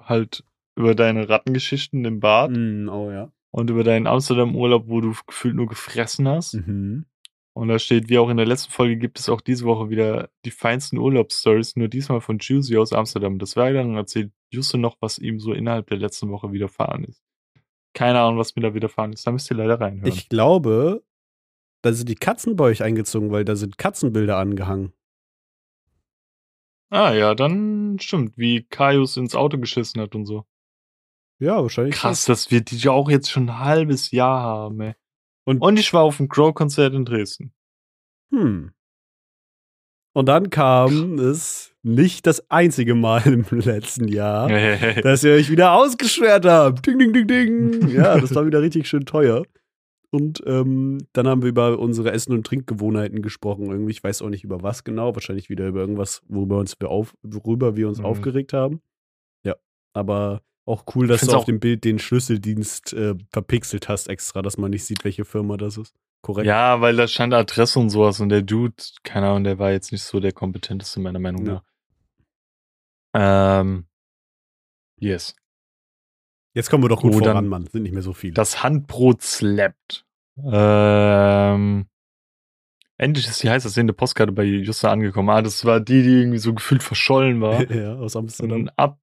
halt über deine Rattengeschichten im Bad. Mm, oh ja. Und über deinen Amsterdam-Urlaub, wo du gefühlt nur gefressen hast. Mhm. Und da steht, wie auch in der letzten Folge, gibt es auch diese Woche wieder die feinsten Urlaubsstories, nur diesmal von Juicy aus Amsterdam. Das war dann erzählt Juste noch, was ihm so innerhalb der letzten Woche widerfahren ist. Keine Ahnung, was mir da widerfahren ist. Da müsst ihr leider reinhören. Ich glaube, da sind die Katzen bei euch eingezogen, weil da sind Katzenbilder angehangen. Ah ja, dann stimmt, wie Kaius ins Auto geschissen hat und so. Ja, wahrscheinlich. Krass, dass wir die ja auch jetzt schon ein halbes Jahr haben, ey. Und, und ich war auf dem Crow-Konzert in Dresden. Hm. Und dann kam es nicht das einzige Mal im letzten Jahr, dass ihr euch wieder ausgeschwert habt. Ding, ding, ding, ding. Ja, das war wieder richtig schön teuer. Und ähm, dann haben wir über unsere Essen- und Trinkgewohnheiten gesprochen. Irgendwie, ich weiß auch nicht über was genau. Wahrscheinlich wieder über irgendwas, worüber, uns wir, auf, worüber wir uns mhm. aufgeregt haben. Ja, aber auch cool, dass du auf dem Bild den Schlüsseldienst äh, verpixelt hast extra, dass man nicht sieht, welche Firma das ist. Korrekt. Ja, weil da stand Adresse und sowas und der Dude, keine Ahnung, der war jetzt nicht so der kompetenteste meiner Meinung nach. Ja. Ähm, yes. Jetzt kommen wir doch gut oh, voran, Mann. Sind nicht mehr so viele. Das Handbrot slappt. Ähm, endlich ist die heiß aussehende Postkarte bei Justa angekommen. Ah, das war die, die irgendwie so gefühlt verschollen war. ja, aus Amsterdam. Und ab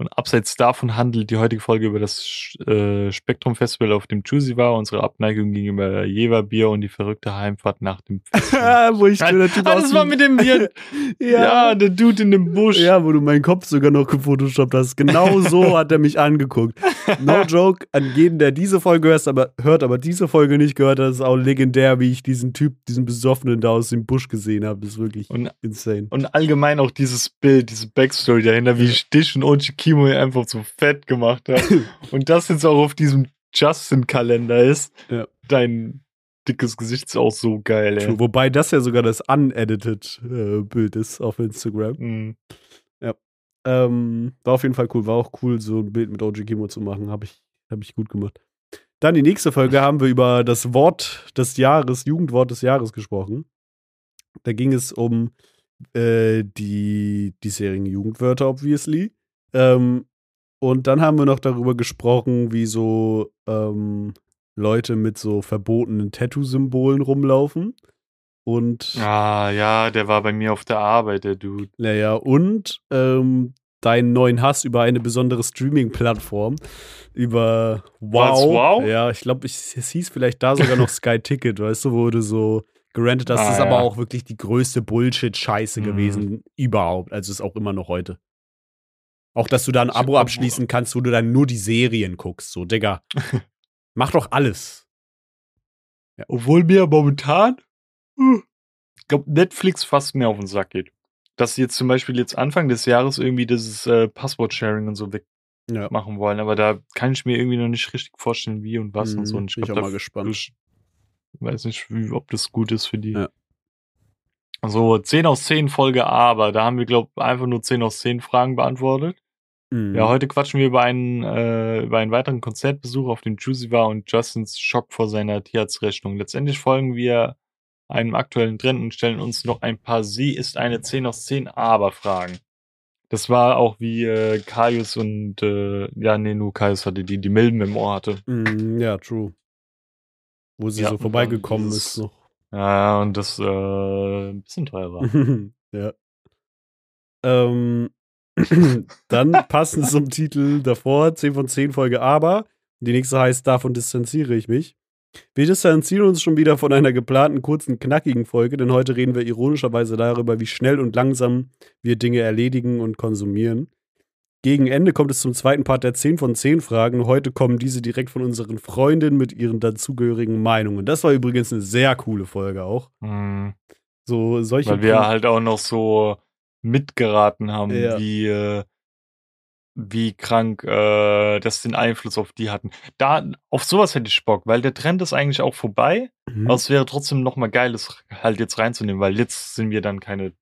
und abseits davon handelt die heutige Folge über das äh, Spektrum Festival, auf dem Juicy war, unsere Abneigung gegenüber Jever Bier und die verrückte Heimfahrt nach dem Festival. wo ich der Typ ah, das war mit dem Bier. ja. ja. der Dude in dem Busch. Ja, wo du meinen Kopf sogar noch gefotoshoppt hast. Genau so hat er mich angeguckt. No joke an jeden, der diese Folge hört, aber, hört, aber diese Folge nicht gehört hat, ist auch legendär, wie ich diesen Typ, diesen Besoffenen da aus dem Busch gesehen habe. Das ist wirklich und, insane. Und allgemein auch dieses Bild, diese Backstory dahinter, wie Stich und Ochi Kimo einfach so fett gemacht hat. und das jetzt auch auf diesem Justin-Kalender ist. Ja. Dein dickes Gesicht ist auch so geil, ey. Wobei das ja sogar das unedited äh, Bild ist auf Instagram. Mhm. Ähm, war auf jeden Fall cool. War auch cool, so ein Bild mit OG Kimo zu machen. Habe ich, hab ich gut gemacht. Dann die nächste Folge haben wir über das Wort des Jahres, Jugendwort des Jahres gesprochen. Da ging es um äh, die diesjährigen Jugendwörter, obviously. Ähm, und dann haben wir noch darüber gesprochen, wie so ähm, Leute mit so verbotenen Tattoo-Symbolen rumlaufen. Und. Ah, ja, der war bei mir auf der Arbeit, der Dude. Naja, und ähm, deinen neuen Hass über eine besondere Streaming-Plattform. Über Wow. Wow? Ja, ich glaube, es hieß vielleicht da sogar noch Sky Ticket, weißt du, wo du so gerantet hast. Ah, das ist ja. aber auch wirklich die größte Bullshit-Scheiße Mhm. gewesen überhaupt. Also ist auch immer noch heute. Auch, dass du da ein Abo abschließen kannst, wo du dann nur die Serien guckst. So, Digga. Mach doch alles. Obwohl mir momentan, ich glaube, Netflix fast mehr auf den Sack geht. Dass sie jetzt zum Beispiel jetzt Anfang des Jahres irgendwie dieses äh, Passwort-Sharing und so Ja. wegmachen wollen. Aber da kann ich mir irgendwie noch nicht richtig vorstellen, wie und was und so. Mhm, Und ich bin ich mal gespannt. Ich weiß nicht, wie, ob das gut ist für die. Ja. Also 10 aus 10 Folge A, aber da haben wir, glaube ich, einfach nur 10 aus 10 Fragen beantwortet. Mhm. Ja, heute quatschen wir über einen, äh, über einen weiteren Konzertbesuch, auf dem Juicy war und Justins Schock vor seiner Tierarztrechnung. Letztendlich folgen wir einem aktuellen Trend und stellen uns noch ein paar Sie ist eine 10 aus 10 Aber-Fragen. Das war auch wie äh, Kaius und, äh, ja, nee, nur Kaius hatte die, die Milben im Ohr hatte. Mhm, ja, true. Wo sie Ja, so vorbeigekommen ist noch. Ja, und das, äh, ein bisschen teuer war. ja. Ähm, dann passend zum Titel davor, 10 von 10 Folge Aber. Die nächste heißt, davon distanziere ich mich. Wir distanzieren uns schon wieder von einer geplanten, kurzen, knackigen Folge, denn heute reden wir ironischerweise darüber, wie schnell und langsam wir Dinge erledigen und konsumieren. Gegen Ende kommt es zum zweiten Part der 10 von 10 Fragen. Heute kommen diese direkt von unseren Freundinnen mit ihren dazugehörigen Meinungen. Das war übrigens eine sehr coole Folge auch. Mhm. So solche Weil wir halt auch noch so mitgeraten haben, Ja. wie, äh, wie krank äh, das den Einfluss auf die hatten. Da, auf sowas hätte ich Bock, weil der Trend ist eigentlich auch vorbei, Mhm. aber es wäre trotzdem nochmal geil, das halt jetzt reinzunehmen, weil jetzt sind wir dann keine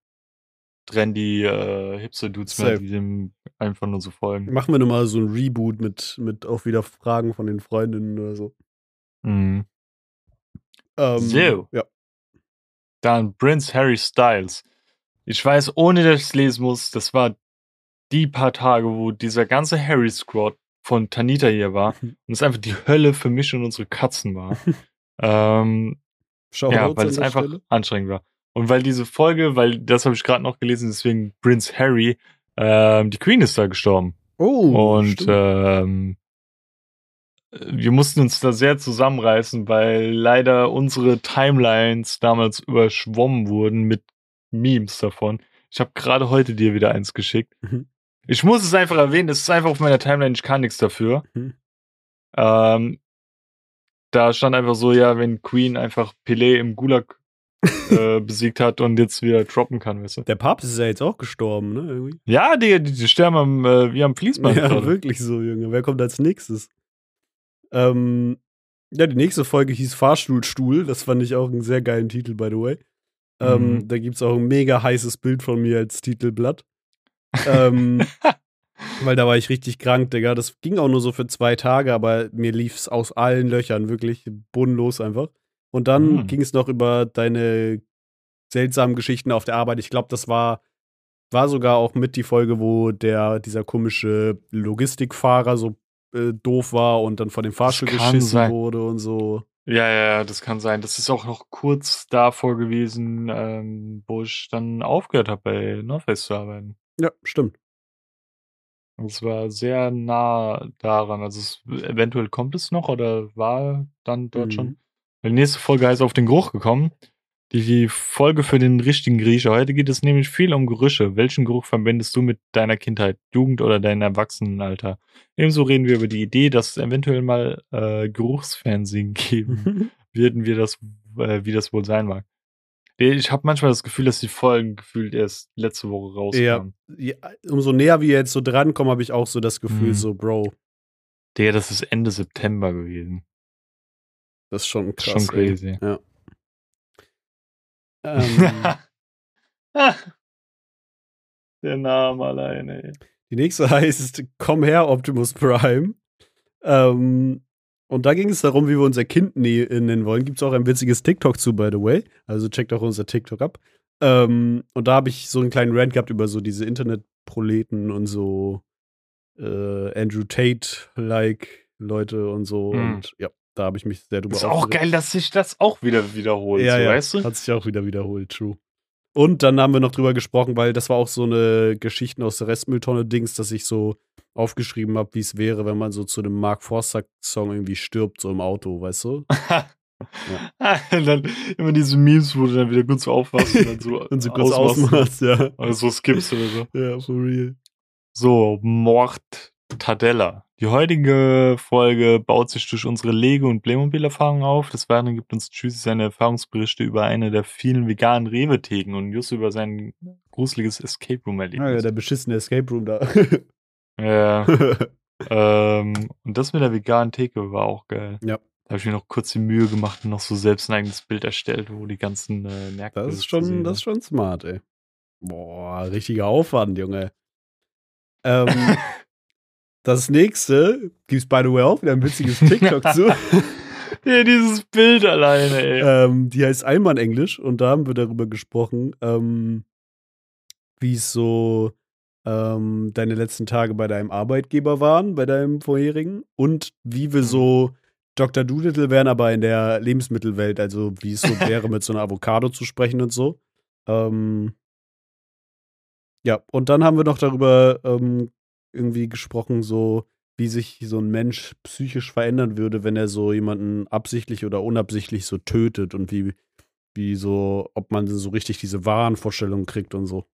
trendy äh, Hipster-Dudes mehr, Safe. die dem einfach nur so folgen. Machen wir nochmal so ein Reboot mit, mit auch wieder Fragen von den Freundinnen oder so. Mhm. Ähm, So. Ja. Dann Prince Harry Styles. Ich weiß, ohne dass ich es lesen muss, das war die paar Tage, wo dieser ganze Harry Squad von Tanita hier war und es einfach die Hölle für mich und unsere Katzen war. ähm, Shoutouts ja, weil es einfach Stelle. anstrengend war. Und weil diese Folge, weil das habe ich gerade noch gelesen, deswegen Prince Harry, ähm, die Queen ist da gestorben. Oh, und ähm, wir mussten uns da sehr zusammenreißen, weil leider unsere Timelines damals überschwommen wurden mit Memes davon. Ich habe gerade heute dir wieder eins geschickt. Mhm. Ich muss es einfach erwähnen, es ist einfach auf meiner Timeline, ich kann nichts dafür. Mhm. Ähm, da stand einfach so, ja, wenn Queen einfach Pelé im Gulag äh, besiegt hat und jetzt wieder droppen kann, weißt du. Der Papst ist ja jetzt auch gestorben, ne? Irgendwie. Ja, die, die, die sterben am, äh, wie am Fließband. Ja, gerade. wirklich so, Junge. Wer kommt als nächstes? Ähm, ja, die nächste Folge hieß Fahrstuhlstuhl. Das fand ich auch einen sehr geilen Titel, by the way. Ähm, Mhm. Da gibt es auch ein mega heißes Bild von mir als Titelblatt. Ähm, weil da war ich richtig krank, Digga. Das ging auch nur so für zwei Tage, aber mir lief es aus allen Löchern, wirklich bodenlos einfach. Und dann Mhm. ging es noch über deine seltsamen Geschichten auf der Arbeit. Ich glaube, das war, war sogar auch mit die Folge, wo der, dieser komische Logistikfahrer so äh, doof war und dann von dem Fahrstuhl geschissen sein. wurde und so. Ja, ja, das kann sein. Das ist auch noch kurz davor gewesen, ähm, wo ich dann aufgehört habe, bei North Face zu arbeiten. Ja, stimmt. Es war sehr nah daran. Also es, eventuell kommt es noch oder war dann dort Mhm. schon. Weil die nächste Folge heißt auf den Geruch gekommen. Die, Folge für den richtigen Griecher. Heute geht es nämlich viel um Gerüche. Welchen Geruch verbindest du mit deiner Kindheit, Jugend oder deinem Erwachsenenalter? Ebenso reden wir über die Idee, dass es eventuell mal äh, Geruchsfernsehen geben werden wir das, äh, wie das wohl sein mag. Ich habe manchmal das Gefühl, dass die Folgen gefühlt erst letzte Woche rauskamen. ja, umso näher wir jetzt so drankommen, habe ich auch so das Gefühl, Mhm. so, Bro, Digga, das ist Ende September gewesen. das ist schon Das ist krass. schon ey. crazy. Ja. Ähm, Der Name alleine, ey. die nächste heißt Komm her, Optimus Prime. Ähm, und da ging es darum, wie wir unser Kind nä- nennen wollen. Gibt es auch ein witziges TikTok zu, by the way. Also checkt auch unser TikTok ab. Ähm, und da habe ich so einen kleinen Rant gehabt über so diese Internetproleten und so äh, Andrew Tate-like Leute und so. Mhm. Und ja, da habe ich mich sehr drüber Ist auch geil, dass sich das auch wieder wiederholt, Ja, so, ja, weißt du? hat sich auch wieder wiederholt, true. Und dann haben wir noch drüber gesprochen, weil das war auch so eine Geschichten aus der Restmülltonne-Dings, dass ich so aufgeschrieben habe, wie es wäre, wenn man so zu dem Mark Forster-Song irgendwie stirbt, so im Auto, weißt du? ja. dann immer diese Memes, wo du dann wieder kurz aufwachst und dann so, und so kurz ausmachst, ja. Oder so skippst oder so. Ja, for real. So, Mord Tadella. Die heutige Folge baut sich durch unsere Lego- und Playmobil-Erfahrungen auf. Des Weiteren gibt uns Tschüssi seine Erfahrungsberichte über eine der vielen veganen Rewe-Theken und just über sein gruseliges Escape Room-Erlebnis. Ah, ja, der beschissene Escape Room da. ja. ähm, und das mit der veganen Theke war auch geil. Ja. Da habe ich mir noch kurz die Mühe gemacht und noch so selbst ein eigenes Bild erstellt, wo die ganzen äh, Märkte Das ist schon, das ist schon smart, ey. Boah, richtiger Aufwand, Junge. Ähm, das nächste gibt's by the way auch wieder ein witziges TikTok zu. ja, dieses Bild alleine, ey. Ähm, die heißt Einmann Englisch und da haben wir darüber gesprochen, ähm, wie es so ähm, deine letzten Tage bei deinem Arbeitgeber waren, bei deinem vorherigen und wie wir so Dr. Doolittle wären, aber in der Lebensmittelwelt, also wie es so wäre, mit so einer Avocado zu sprechen und so. Ähm, ja, und dann haben wir noch darüber ähm, irgendwie gesprochen, so wie sich so ein Mensch psychisch verändern würde, wenn er so jemanden absichtlich oder unabsichtlich so tötet und wie, wie so, ob man so richtig diese wahren Vorstellungen kriegt und so.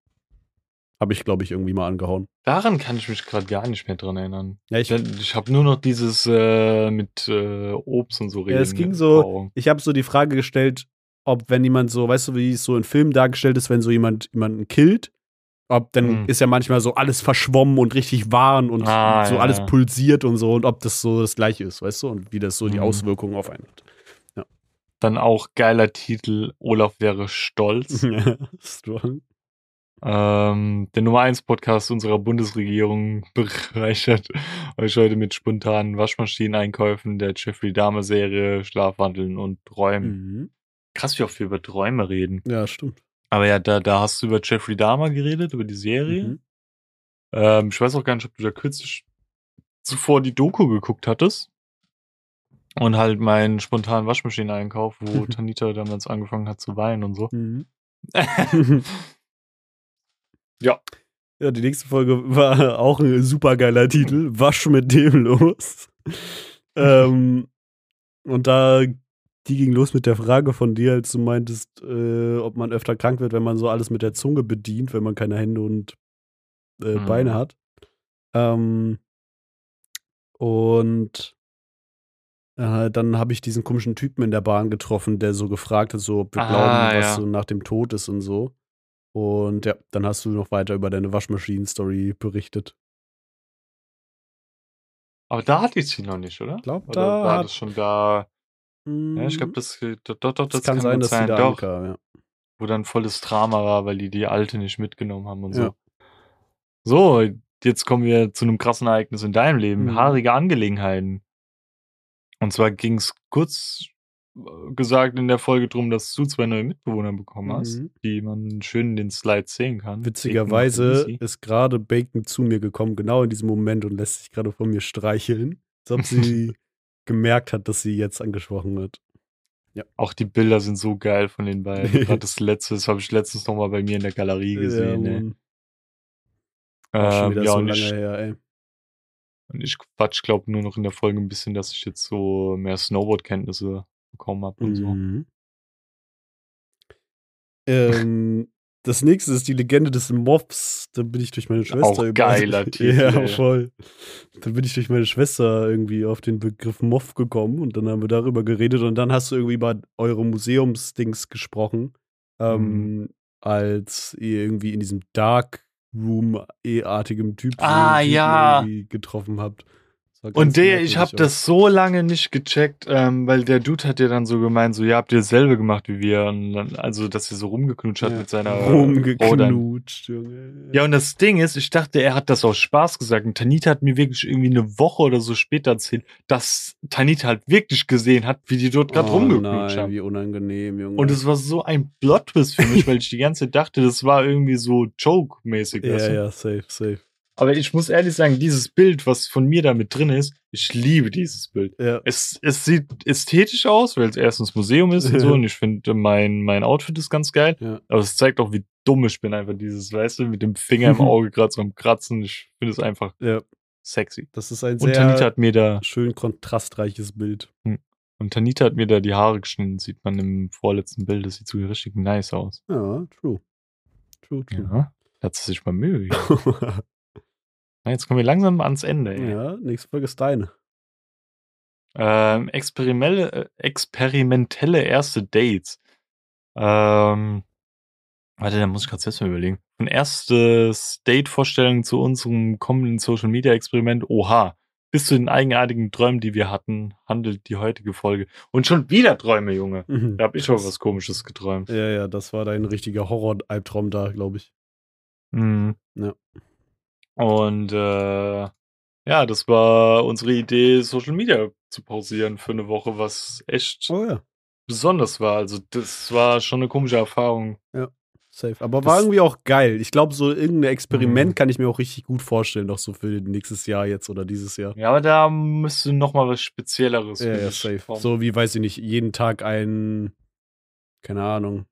Habe ich, glaube ich, irgendwie mal angehauen. Daran kann ich mich gerade gar nicht mehr dran erinnern. Ja, ich, ich habe nur noch dieses äh, mit äh, Obst und so reden. Ja, es ging so, ich habe so die Frage gestellt, ob wenn jemand so, weißt du, wie es so in Filmen dargestellt ist, wenn so jemand jemanden killt, ob dann hm. ist ja manchmal so alles verschwommen und richtig warm und ah, so ja, alles pulsiert und so und ob das so das gleiche ist, weißt du, und wie das so die hm. Auswirkungen auf einen hat. Ja. Dann auch geiler Titel, Olaf wäre stolz. Strong. Ähm, der Nummer 1 Podcast unserer Bundesregierung bereichert euch heute mit spontanen Waschmaschineneinkäufen, der Jeffrey Dahmer Serie, Schlafwandeln und Träumen. Mhm. Krass, wie oft wir über Träume reden. Ja, stimmt. Aber ja, da, da hast du über Jeffrey Dahmer geredet, über die Serie. Mhm. Ähm, ich weiß auch gar nicht, ob du da kürzlich zuvor die Doku geguckt hattest. Und halt meinen spontanen Waschmaschineneinkauf, wo Tanita damals angefangen hat zu weinen und so. Mhm. ja. Ja, die nächste Folge war auch ein super geiler Titel. Wasch mit dem los. ähm, und da die ging los mit der Frage von dir, als du meintest, äh, ob man öfter krank wird, wenn man so alles mit der Zunge bedient, wenn man keine Hände und äh, mhm. Beine hat. Ähm, und äh, dann habe ich diesen komischen Typen in der Bahn getroffen, der so gefragt hat, so, ob wir ah, glauben, was ja. so nach dem Tod ist und so. Und ja, dann hast du noch weiter über deine Waschmaschinen-Story berichtet. Aber da hatte ich sie noch nicht, oder? Ich glaube, da war das schon da. Ja, ich glaube, mhm. das, doch, doch, das, das kann, kann sein, dass sein. sie da doch, ankam, ja. Wo dann volles Drama war, weil die die alte nicht mitgenommen haben und so. Ja. So, jetzt kommen wir zu einem krassen Ereignis in deinem Leben. Mhm. Haarige Angelegenheiten. Und zwar ging es kurz äh, gesagt in der Folge drum, dass du zwei neue Mitbewohner bekommen hast, mhm. die man schön in den Slides sehen kann. Witzigerweise ist gerade Bacon zu mir gekommen, genau in diesem Moment und lässt sich gerade von mir streicheln. Als ob sie gemerkt hat, dass sie jetzt angesprochen wird. Ja. Auch die Bilder sind so geil von den beiden. Gerade das letzte, das habe ich letztens noch mal bei mir in der Galerie gesehen. Ja, ähm, schon wieder ja, so lange ich, her, ey. Und ich quatsch, glaube nur noch in der Folge ein bisschen, dass ich jetzt so mehr Snowboard-Kenntnisse bekommen habe und mhm. so. Ähm, das nächste ist die Legende des Moffs. Da bin ich durch meine Schwester Auch geiler Titel. Ja, voll. Da bin ich durch meine Schwester irgendwie auf den Begriff Moff gekommen und dann haben wir darüber geredet und dann hast du irgendwie über eure Museumsdings gesprochen, ähm, mhm. als ihr irgendwie in diesem Dark Room-artigem Typ ah, ja. getroffen habt. Und der, ich habe das so lange nicht gecheckt, ähm, weil der Dude hat ja dann so gemeint, so, ja, habt ihr dasselbe gemacht wie wir. Und dann, also, dass er so rumgeknutscht hat ja, mit seiner Rumgeknutscht, Junge. Ja, und das Ding ist, ich dachte, er hat das aus Spaß gesagt. Und Tanita hat mir wirklich irgendwie eine Woche oder so später erzählt, dass Tanita halt wirklich gesehen hat, wie die dort gerade oh, rumgeknutscht haben. Wie unangenehm, Junge. Und es war so ein Plot-Twist für mich, weil ich die ganze Zeit dachte, das war irgendwie so Joke-mäßig. Ja, ja, safe, safe. Aber ich muss ehrlich sagen, dieses Bild, was von mir da mit drin ist, ich liebe dieses Bild. Ja. Es, es sieht ästhetisch aus, weil es erstens Museum ist und so. Und ich finde, mein, mein Outfit ist ganz geil. Ja. Aber es zeigt auch, wie dumm ich bin, einfach dieses, weißt du, mit dem Finger im Auge gerade so am Kratzen. Ich finde es einfach ja. sexy. Das ist ein sehr hat mir da schön kontrastreiches Bild. Hm. Und Tanita hat mir da die Haare geschnitten, sieht man im vorletzten Bild. Das sieht so richtig nice aus. Ja, true. True, true. Ja, hat sie sich mal Mühe Jetzt kommen wir langsam ans Ende. Ey. Ja, nächste Folge ist deine. Ähm, experimentelle, äh, experimentelle erste Dates. Ähm, warte, da muss ich gerade selbst mal überlegen. Ein erstes Date-Vorstellung zu unserem kommenden Social-Media-Experiment. Oha. Bis zu den eigenartigen Träumen, die wir hatten, handelt die heutige Folge. Und schon wieder Träume, Junge. Mhm, da habe ich schon was Komisches geträumt. Ja, ja, das war dein richtiger Horror-Albtraum da, glaube ich. Mhm. Ja. Und äh, ja, das war unsere Idee, Social Media zu pausieren für eine Woche, was echt oh, ja. besonders war. Also das war schon eine komische Erfahrung. Ja, safe. Aber das war irgendwie auch geil. Ich glaube, so irgendein Experiment mhm. kann ich mir auch richtig gut vorstellen, noch so für nächstes Jahr jetzt oder dieses Jahr. Ja, aber da müsste noch mal was Spezielleres. Ja, ja, safe. Kommen. So wie, weiß ich nicht, jeden Tag ein, keine Ahnung.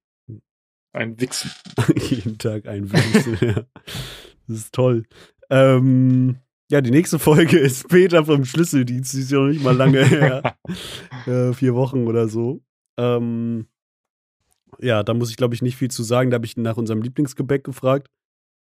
Ein Wichsen. jeden Tag ein Wichsen, ja. Das ist toll. Ähm, ja, die nächste Folge ist Peter vom Schlüsseldienst. Die ist ja noch nicht mal lange her. äh, vier Wochen oder so. Ähm, ja, da muss ich, glaube ich, nicht viel zu sagen. Da habe ich nach unserem Lieblingsgebäck gefragt.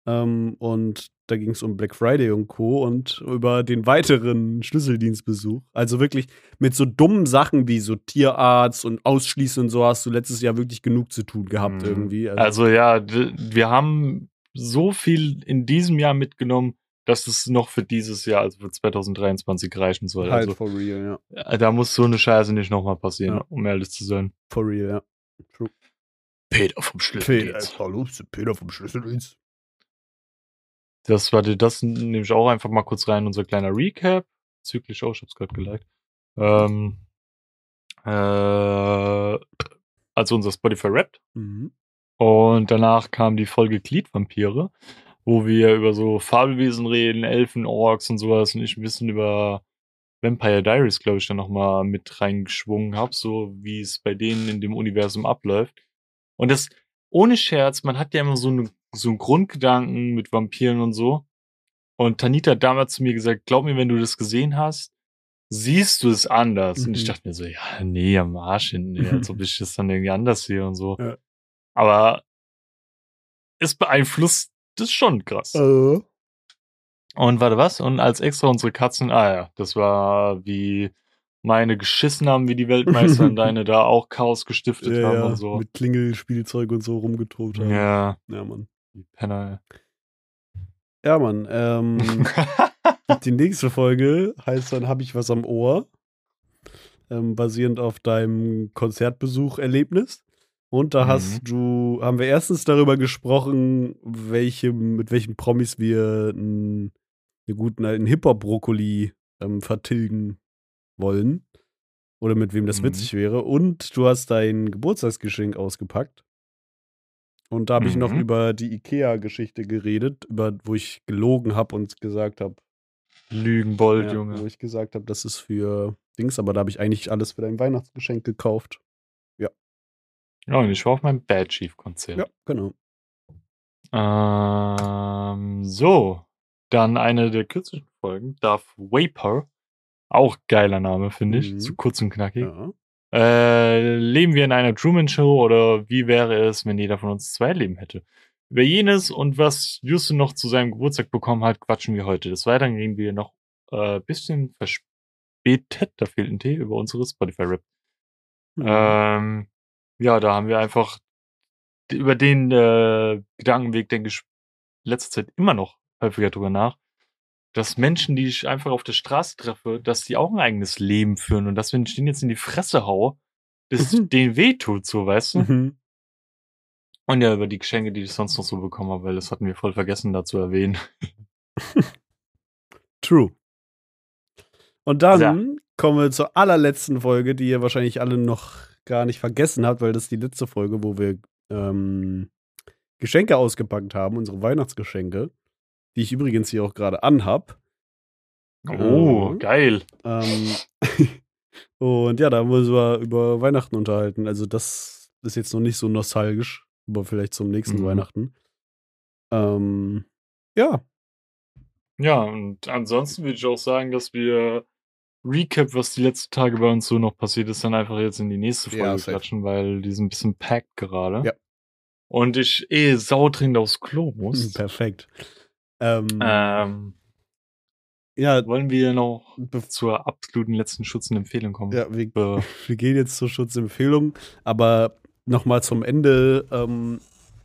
Ähm, und da ging es um Black Friday und Co. und über den weiteren Schlüsseldienstbesuch. Also wirklich mit so dummen Sachen wie so Tierarzt und Ausschließen und so hast du letztes Jahr wirklich genug zu tun gehabt mhm. irgendwie. Also, also ja, wir haben so viel in diesem Jahr mitgenommen dass es noch für dieses Jahr, also für 2023 reichen soll. Halt also, for real, ja. Äh, da muss so eine Scheiße nicht nochmal passieren, ja. um ehrlich zu sein. For real, ja. True. Peter vom Schlüsseldienst. Peter, hallo, Peter vom Schlüsseldienst. Das war das nehme ich auch einfach mal kurz rein, unser kleiner Recap. Zyklisch auch, ich hab's gerade geliked. Ähm, äh, also unser Spotify rappt. Mhm. Und danach kam die Folge Gliedvampire wo wir über so Fabelwesen reden, Elfen, Orks und sowas und ich ein bisschen über Vampire Diaries, glaube ich, dann nochmal mit reingeschwungen habe, so wie es bei denen in dem Universum abläuft. Und das, ohne Scherz, man hat ja immer so, eine, so einen Grundgedanken mit Vampiren und so. Und Tanita hat damals zu mir gesagt, glaub mir, wenn du das gesehen hast, siehst du es anders. Mhm. Und ich mhm. dachte mir so, ja, nee, am Arsch hin, nee, als ob ich das dann irgendwie anders sehe und so. Ja. Aber es beeinflusst das schon krass. Uh. Und warte, was? Und als extra unsere Katzen, ah ja, das war wie meine geschissen haben, wie die Weltmeister und deine da auch Chaos gestiftet ja, haben ja, und so. Mit Klingelspielzeug und so rumgetobt haben. Ja. Ja, Mann. Die Penner. Ja, Mann. Ähm, die nächste Folge heißt dann, habe ich was am Ohr? Ähm, basierend auf deinem Konzertbesuch-Erlebnis. Und da hast mhm. du, haben wir erstens darüber gesprochen, welche, mit welchen Promis wir einen, einen guten alten Hip-Hop-Brokkoli ähm, vertilgen wollen. Oder mit wem das mhm. witzig wäre. Und du hast dein Geburtstagsgeschenk ausgepackt. Und da habe mhm. ich noch mhm. über die IKEA-Geschichte geredet, über, wo ich gelogen habe und gesagt habe. Lügenbold, ja, Junge. Wo ich gesagt habe, das ist für Dings, aber da habe ich eigentlich alles für dein Weihnachtsgeschenk gekauft. Ja, und ich war auf meinem Bad Chief Konzert. Ja, genau. Ähm, so, dann eine der kürzlichen Folgen, Darth Vapor. Auch geiler Name, finde ich. Mhm. Zu kurz und knackig. Ja. Äh, leben wir in einer Truman Show oder wie wäre es, wenn jeder von uns zwei Leben hätte? Über jenes und was Justin noch zu seinem Geburtstag bekommen hat, quatschen wir heute. Des Weiteren gehen wir noch äh, bisschen verspätet, da fehlt ein T, über unsere Spotify-Rap. Mhm. Ähm, ja, da haben wir einfach über den äh, Gedankenweg, denke ich, letzter Zeit immer noch häufiger drüber nach, dass Menschen, die ich einfach auf der Straße treffe, dass die auch ein eigenes Leben führen und dass wenn ich denen jetzt in die Fresse haue, das mhm. denen wehtut, so, weißt du? Mhm. Und ja, über die Geschenke, die ich sonst noch so bekommen habe, weil das hatten wir voll vergessen, da zu erwähnen. True. Und dann ja. kommen wir zur allerletzten Folge, die ihr wahrscheinlich alle noch gar nicht vergessen habt, weil das ist die letzte Folge, wo wir ähm, Geschenke ausgepackt haben, unsere Weihnachtsgeschenke, die ich übrigens hier auch gerade anhab. Oh, ähm, geil. Ähm, und ja, da haben wir uns über, über Weihnachten unterhalten. Also das ist jetzt noch nicht so nostalgisch, Aber vielleicht zum nächsten mhm. Weihnachten. Ähm, ja. Ja, und ansonsten würde ich auch sagen, dass wir Recap, was die letzten Tage bei uns so noch passiert ist, dann einfach jetzt in die nächste Folge ja, klatschen, weil die sind ein bisschen packed gerade. Ja. Und ich eh saudringend aufs Klo muss. Perfekt. Ähm, ähm, ja, wollen wir noch zur absoluten letzten Schutzempfehlung kommen? Ja, wir, wir, gehen jetzt zur Schutzempfehlung, aber nochmal zum Ende ähm,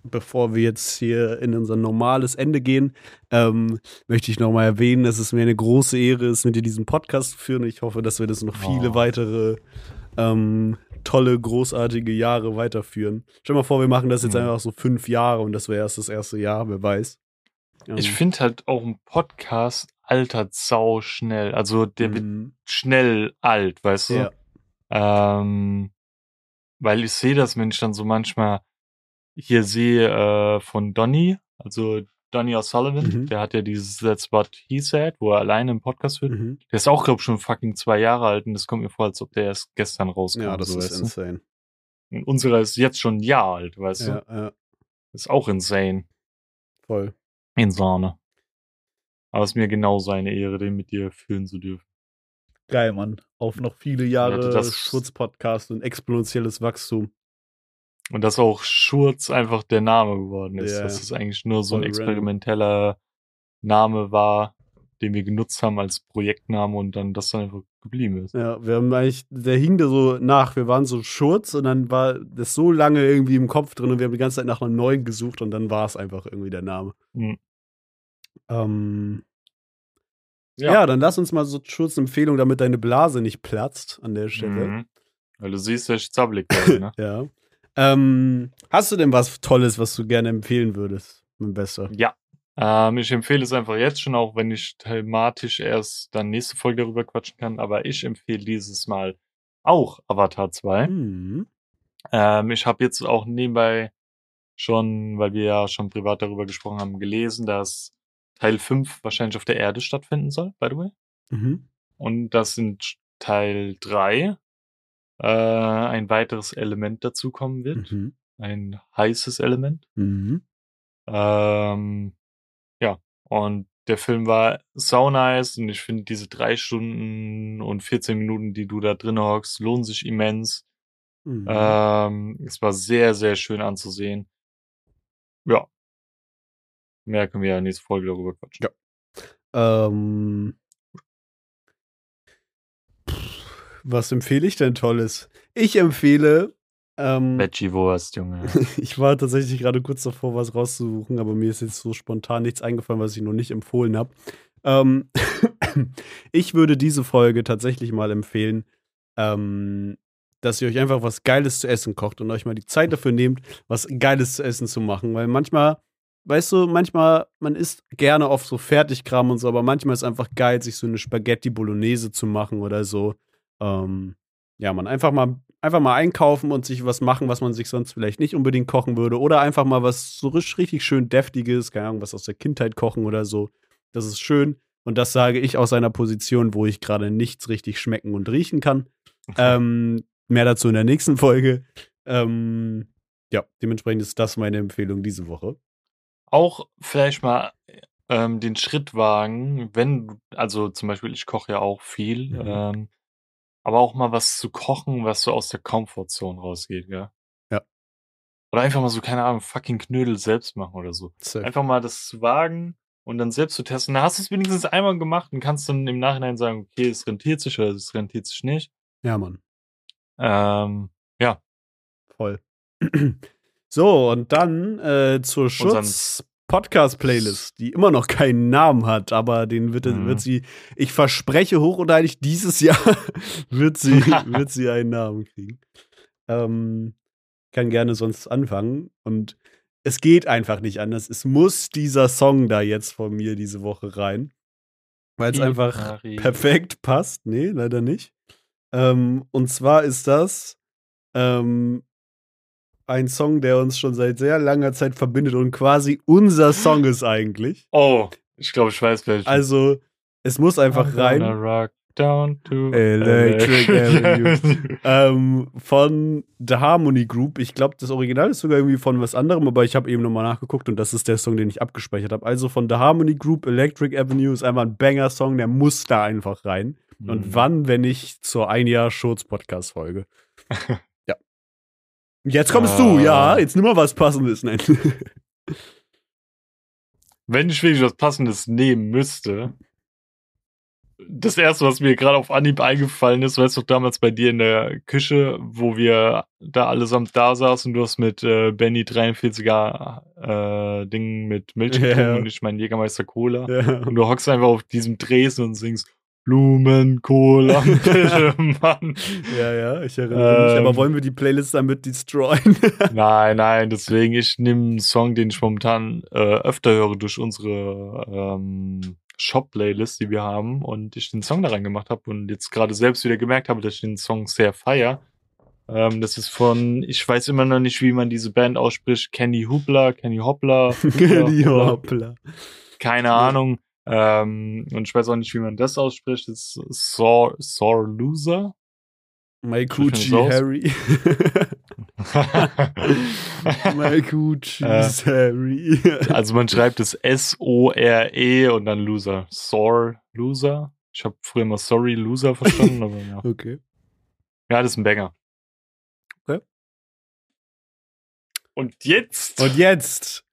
bevor wir jetzt hier in unser normales Ende gehen, ähm, möchte ich nochmal erwähnen, dass es mir eine große Ehre ist, mit dir diesen Podcast zu führen. Ich hoffe, dass wir das noch viele oh. weitere ähm, tolle, großartige Jahre weiterführen. Stell dir mal vor, wir machen das jetzt mhm. einfach so fünf Jahre und das wäre erst das erste Jahr, wer weiß. Ähm. Ich finde halt auch ein Podcast altert sau schnell. Also der mhm. wird schnell alt, weißt du? Ja. Ähm, weil ich sehe das, wenn ich dann so manchmal hier sehe äh, von Donny, also Donny O'Sullivan, mhm. der hat ja dieses That's What He Said, wo er alleine im Podcast wird. Mhm. Der ist auch, glaube ich, schon fucking zwei Jahre alt und das kommt mir vor, als ob der erst gestern rauskam. Ja, das so, ist insane. Und unserer ist jetzt schon ein Jahr alt, weißt ja, du? Ja. Ist auch insane. Voll. Insane. Aber es ist mir genau seine Ehre, den mit dir führen zu dürfen. Geil, Mann. Auf noch viele Jahre Schutzpodcast und exponentielles Wachstum. Und dass auch Schurz einfach der Name geworden ist. Yeah. Dass es eigentlich nur so ein experimenteller Name war, den wir genutzt haben als Projektname und dann das dann einfach geblieben ist. Ja, wir haben eigentlich, der hing da so nach, wir waren so Schurz und dann war das so lange irgendwie im Kopf drin und wir haben die ganze Zeit nach einem neuen gesucht und dann war es einfach irgendwie der Name. Mhm. Ähm, ja. ja. dann lass uns mal so Schutzempfehlung, damit deine Blase nicht platzt an der Stelle. Mhm. Weil du siehst, der zappelig bin, ne? ja. Ähm, hast du denn was Tolles, was du gerne empfehlen würdest, mein Bester? Ja. Ähm, ich empfehle es einfach jetzt schon, auch wenn ich thematisch erst dann nächste Folge darüber quatschen kann. Aber ich empfehle dieses Mal auch Avatar 2. Mhm. Ähm, ich habe jetzt auch nebenbei schon, weil wir ja schon privat darüber gesprochen haben, gelesen, dass Teil 5 wahrscheinlich auf der Erde stattfinden soll, by the way. Mhm. Und das sind Teil 3 äh, ein weiteres Element dazukommen wird. Mhm. Ein heißes Element. Mhm. Ähm, ja, und der Film war sau nice und ich finde diese drei Stunden und 14 Minuten, die du da drin hockst, lohnen sich immens. Mhm. Ähm, es war sehr, sehr schön anzusehen. Ja. Mehr können wir ja nächste Folge darüber quatschen. Ja. Ähm, Was empfehle ich denn Tolles? Ich empfehle. Ähm, Veggie-Wurst, Junge. ich war tatsächlich gerade kurz davor, was rauszusuchen, aber mir ist jetzt so spontan nichts eingefallen, was ich noch nicht empfohlen habe. Ähm, ich würde diese Folge tatsächlich mal empfehlen, ähm, dass ihr euch einfach was Geiles zu essen kocht und euch mal die Zeit dafür nehmt, was Geiles zu essen zu machen. Weil manchmal, weißt du, manchmal, man isst gerne oft so Fertigkram und so, aber manchmal ist es einfach geil, sich so eine Spaghetti Bolognese zu machen oder so. Ähm, ja, man einfach mal, einfach mal einkaufen und sich was machen, was man sich sonst vielleicht nicht unbedingt kochen würde. Oder einfach mal was so richtig schön Deftiges, keine Ahnung, was aus der Kindheit kochen oder so. Das ist schön. Und das sage ich aus einer Position, wo ich gerade nichts richtig schmecken und riechen kann. ähm, mehr dazu in der nächsten Folge. Ähm, ja, dementsprechend ist das meine Empfehlung diese Woche. Auch vielleicht mal ähm, den Schritt wagen, wenn, also zum Beispiel, ich koche ja auch viel, mhm. Aber auch mal was zu kochen, was so aus der Komfortzone rausgeht, gell? Ja. Oder einfach mal so, keine Ahnung, fucking Knödel selbst machen oder so. Safe. Einfach mal das zu wagen und dann selbst zu testen. Da hast du es wenigstens einmal gemacht und kannst dann im Nachhinein sagen, okay, es rentiert sich oder es rentiert sich nicht. Ja, Mann. Ähm, ja. Voll. so, und dann äh, zur Schutz. Podcast-Playlist, die immer noch keinen Namen hat, aber den wird, mhm. wird sie, ich verspreche hoch und heilig, dieses Jahr wird sie, wird sie einen Namen kriegen. Ähm, kann gerne sonst anfangen und es geht einfach nicht anders. Es muss dieser Song da jetzt von mir diese Woche rein, weil es einfach Marie. perfekt passt. Nee, leider nicht. Ähm, und zwar ist das ähm, ein Song, der uns schon seit sehr langer Zeit verbindet und quasi unser Song ist eigentlich. Oh, ich glaube, ich weiß welchen. Also, es muss einfach rein. Rock. down to Electric Avenue. ähm, von The Harmony Group. Ich glaube, das Original ist sogar irgendwie von was anderem, aber ich habe eben nochmal nachgeguckt und das ist der Song, den ich abgespeichert habe. Also von The Harmony Group, Electric Avenue ist einfach ein Banger-Song, der muss da einfach rein. Mhm. Und wann, wenn nicht zur ein Jahr Schurz-Podcast-Folge? Jetzt kommst ah. du, ja. Jetzt nimm mal was Passendes. Nein. wenn ich wirklich was Passendes nehmen müsste, das erste, was mir gerade auf Anhieb eingefallen ist, weißt du, damals bei dir in der Küche, wo wir da allesamt da saßen, du hast mit äh, Benny 43er äh, Ding mit Milch yeah. und ich mein Jägermeister Cola. Yeah. Und du hockst einfach auf diesem Dresen und singst Blumenkohl am Mann. Ja, ja, ich erinnere ähm, mich. Aber ähm. wollen wir die Playlist damit destroyen? nein, nein, deswegen, ich nehme einen Song, den ich momentan äh, öfter höre durch unsere ähm, Shop-Playlist, die wir haben, und ich den Song da reingemacht habe und jetzt gerade selbst wieder gemerkt habe, dass ich den Song sehr feier. Ähm, das ist von, ich weiß immer noch nicht, wie man diese Band ausspricht, Kenny Hoopla, Kenny Hoppla. Kenny Hoppla. Keine. Ahnung. Ähm, und ich weiß auch nicht, wie man das ausspricht. Das ist Loser. My Coochie Harry. My Coochie äh, Harry. also man schreibt es S-O-R-E und dann Loser. Sore Loser. Ich habe früher immer Sorry Loser verstanden, aber ja. Okay. Ja, das ist ein Banger. Okay. Und jetzt. Und jetzt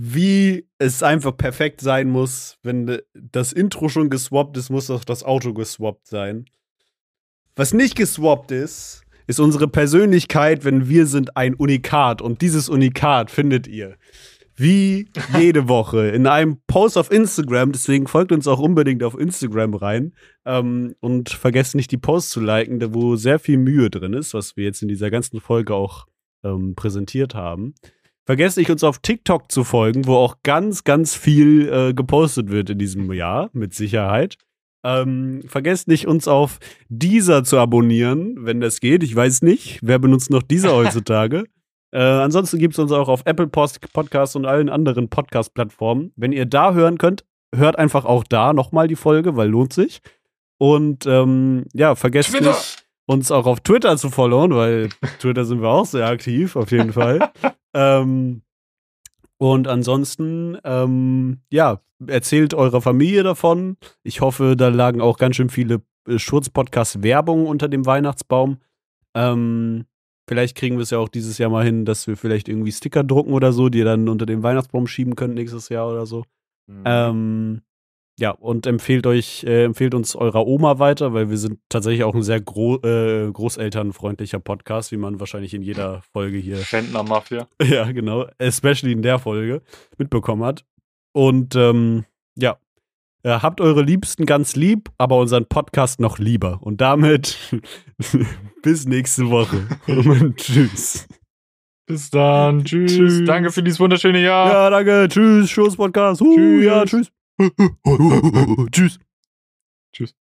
wie es einfach perfekt sein muss. Wenn das Intro schon geswappt ist, muss auch das Auto geswappt sein. Was nicht geswappt ist, ist unsere Persönlichkeit, wenn wir sind ein Unikat. Und dieses Unikat findet ihr wie jede Woche in einem Post auf Instagram. Deswegen folgt uns auch unbedingt auf Instagram rein. Ähm, und vergesst nicht, die Posts zu liken, wo sehr viel Mühe drin ist, was wir jetzt in dieser ganzen Folge auch ähm, präsentiert haben. Vergesst nicht, uns auf TikTok zu folgen, wo auch ganz, ganz viel äh, gepostet wird in diesem Jahr, mit Sicherheit. Ähm, vergesst nicht, uns auf dieser zu abonnieren, wenn das geht. Ich weiß nicht, wer benutzt noch dieser heutzutage. äh, ansonsten gibt es uns auch auf Apple Post Podcasts und allen anderen Podcast-Plattformen. Wenn ihr da hören könnt, hört einfach auch da nochmal die Folge, weil lohnt sich. Und ähm, ja, vergesst Twitter. nicht, uns auch auf Twitter zu followen, weil Twitter sind wir auch sehr aktiv, auf jeden Fall. Ähm, und ansonsten, ähm, ja, erzählt eurer Familie davon. Ich hoffe, da lagen auch ganz schön viele äh, Schurz-Podcast-Werbung unter dem Weihnachtsbaum. Ähm, vielleicht kriegen wir es ja auch dieses Jahr mal hin, dass wir vielleicht irgendwie Sticker drucken oder so, die ihr dann unter den Weihnachtsbaum schieben könnt nächstes Jahr oder so. Mhm. Ähm, ja, und empfehlt euch, äh, empfehlt uns eurer Oma weiter, weil wir sind tatsächlich auch ein sehr gro äh, großelternfreundlicher Podcast, wie man wahrscheinlich in jeder Folge hier. Mafia. Ja, genau. Especially in der Folge mitbekommen hat. Und ähm, ja, äh, habt eure Liebsten ganz lieb, aber unseren Podcast noch lieber. Und damit bis nächste Woche. Und tschüss. Bis dann. Tschüss. tschüss. Danke für dieses wunderschöne Jahr. Ja, danke. Tschüss. Schuss Podcast. Uh, tschüss. Ja, tschüss. Tschüss. Tschüss.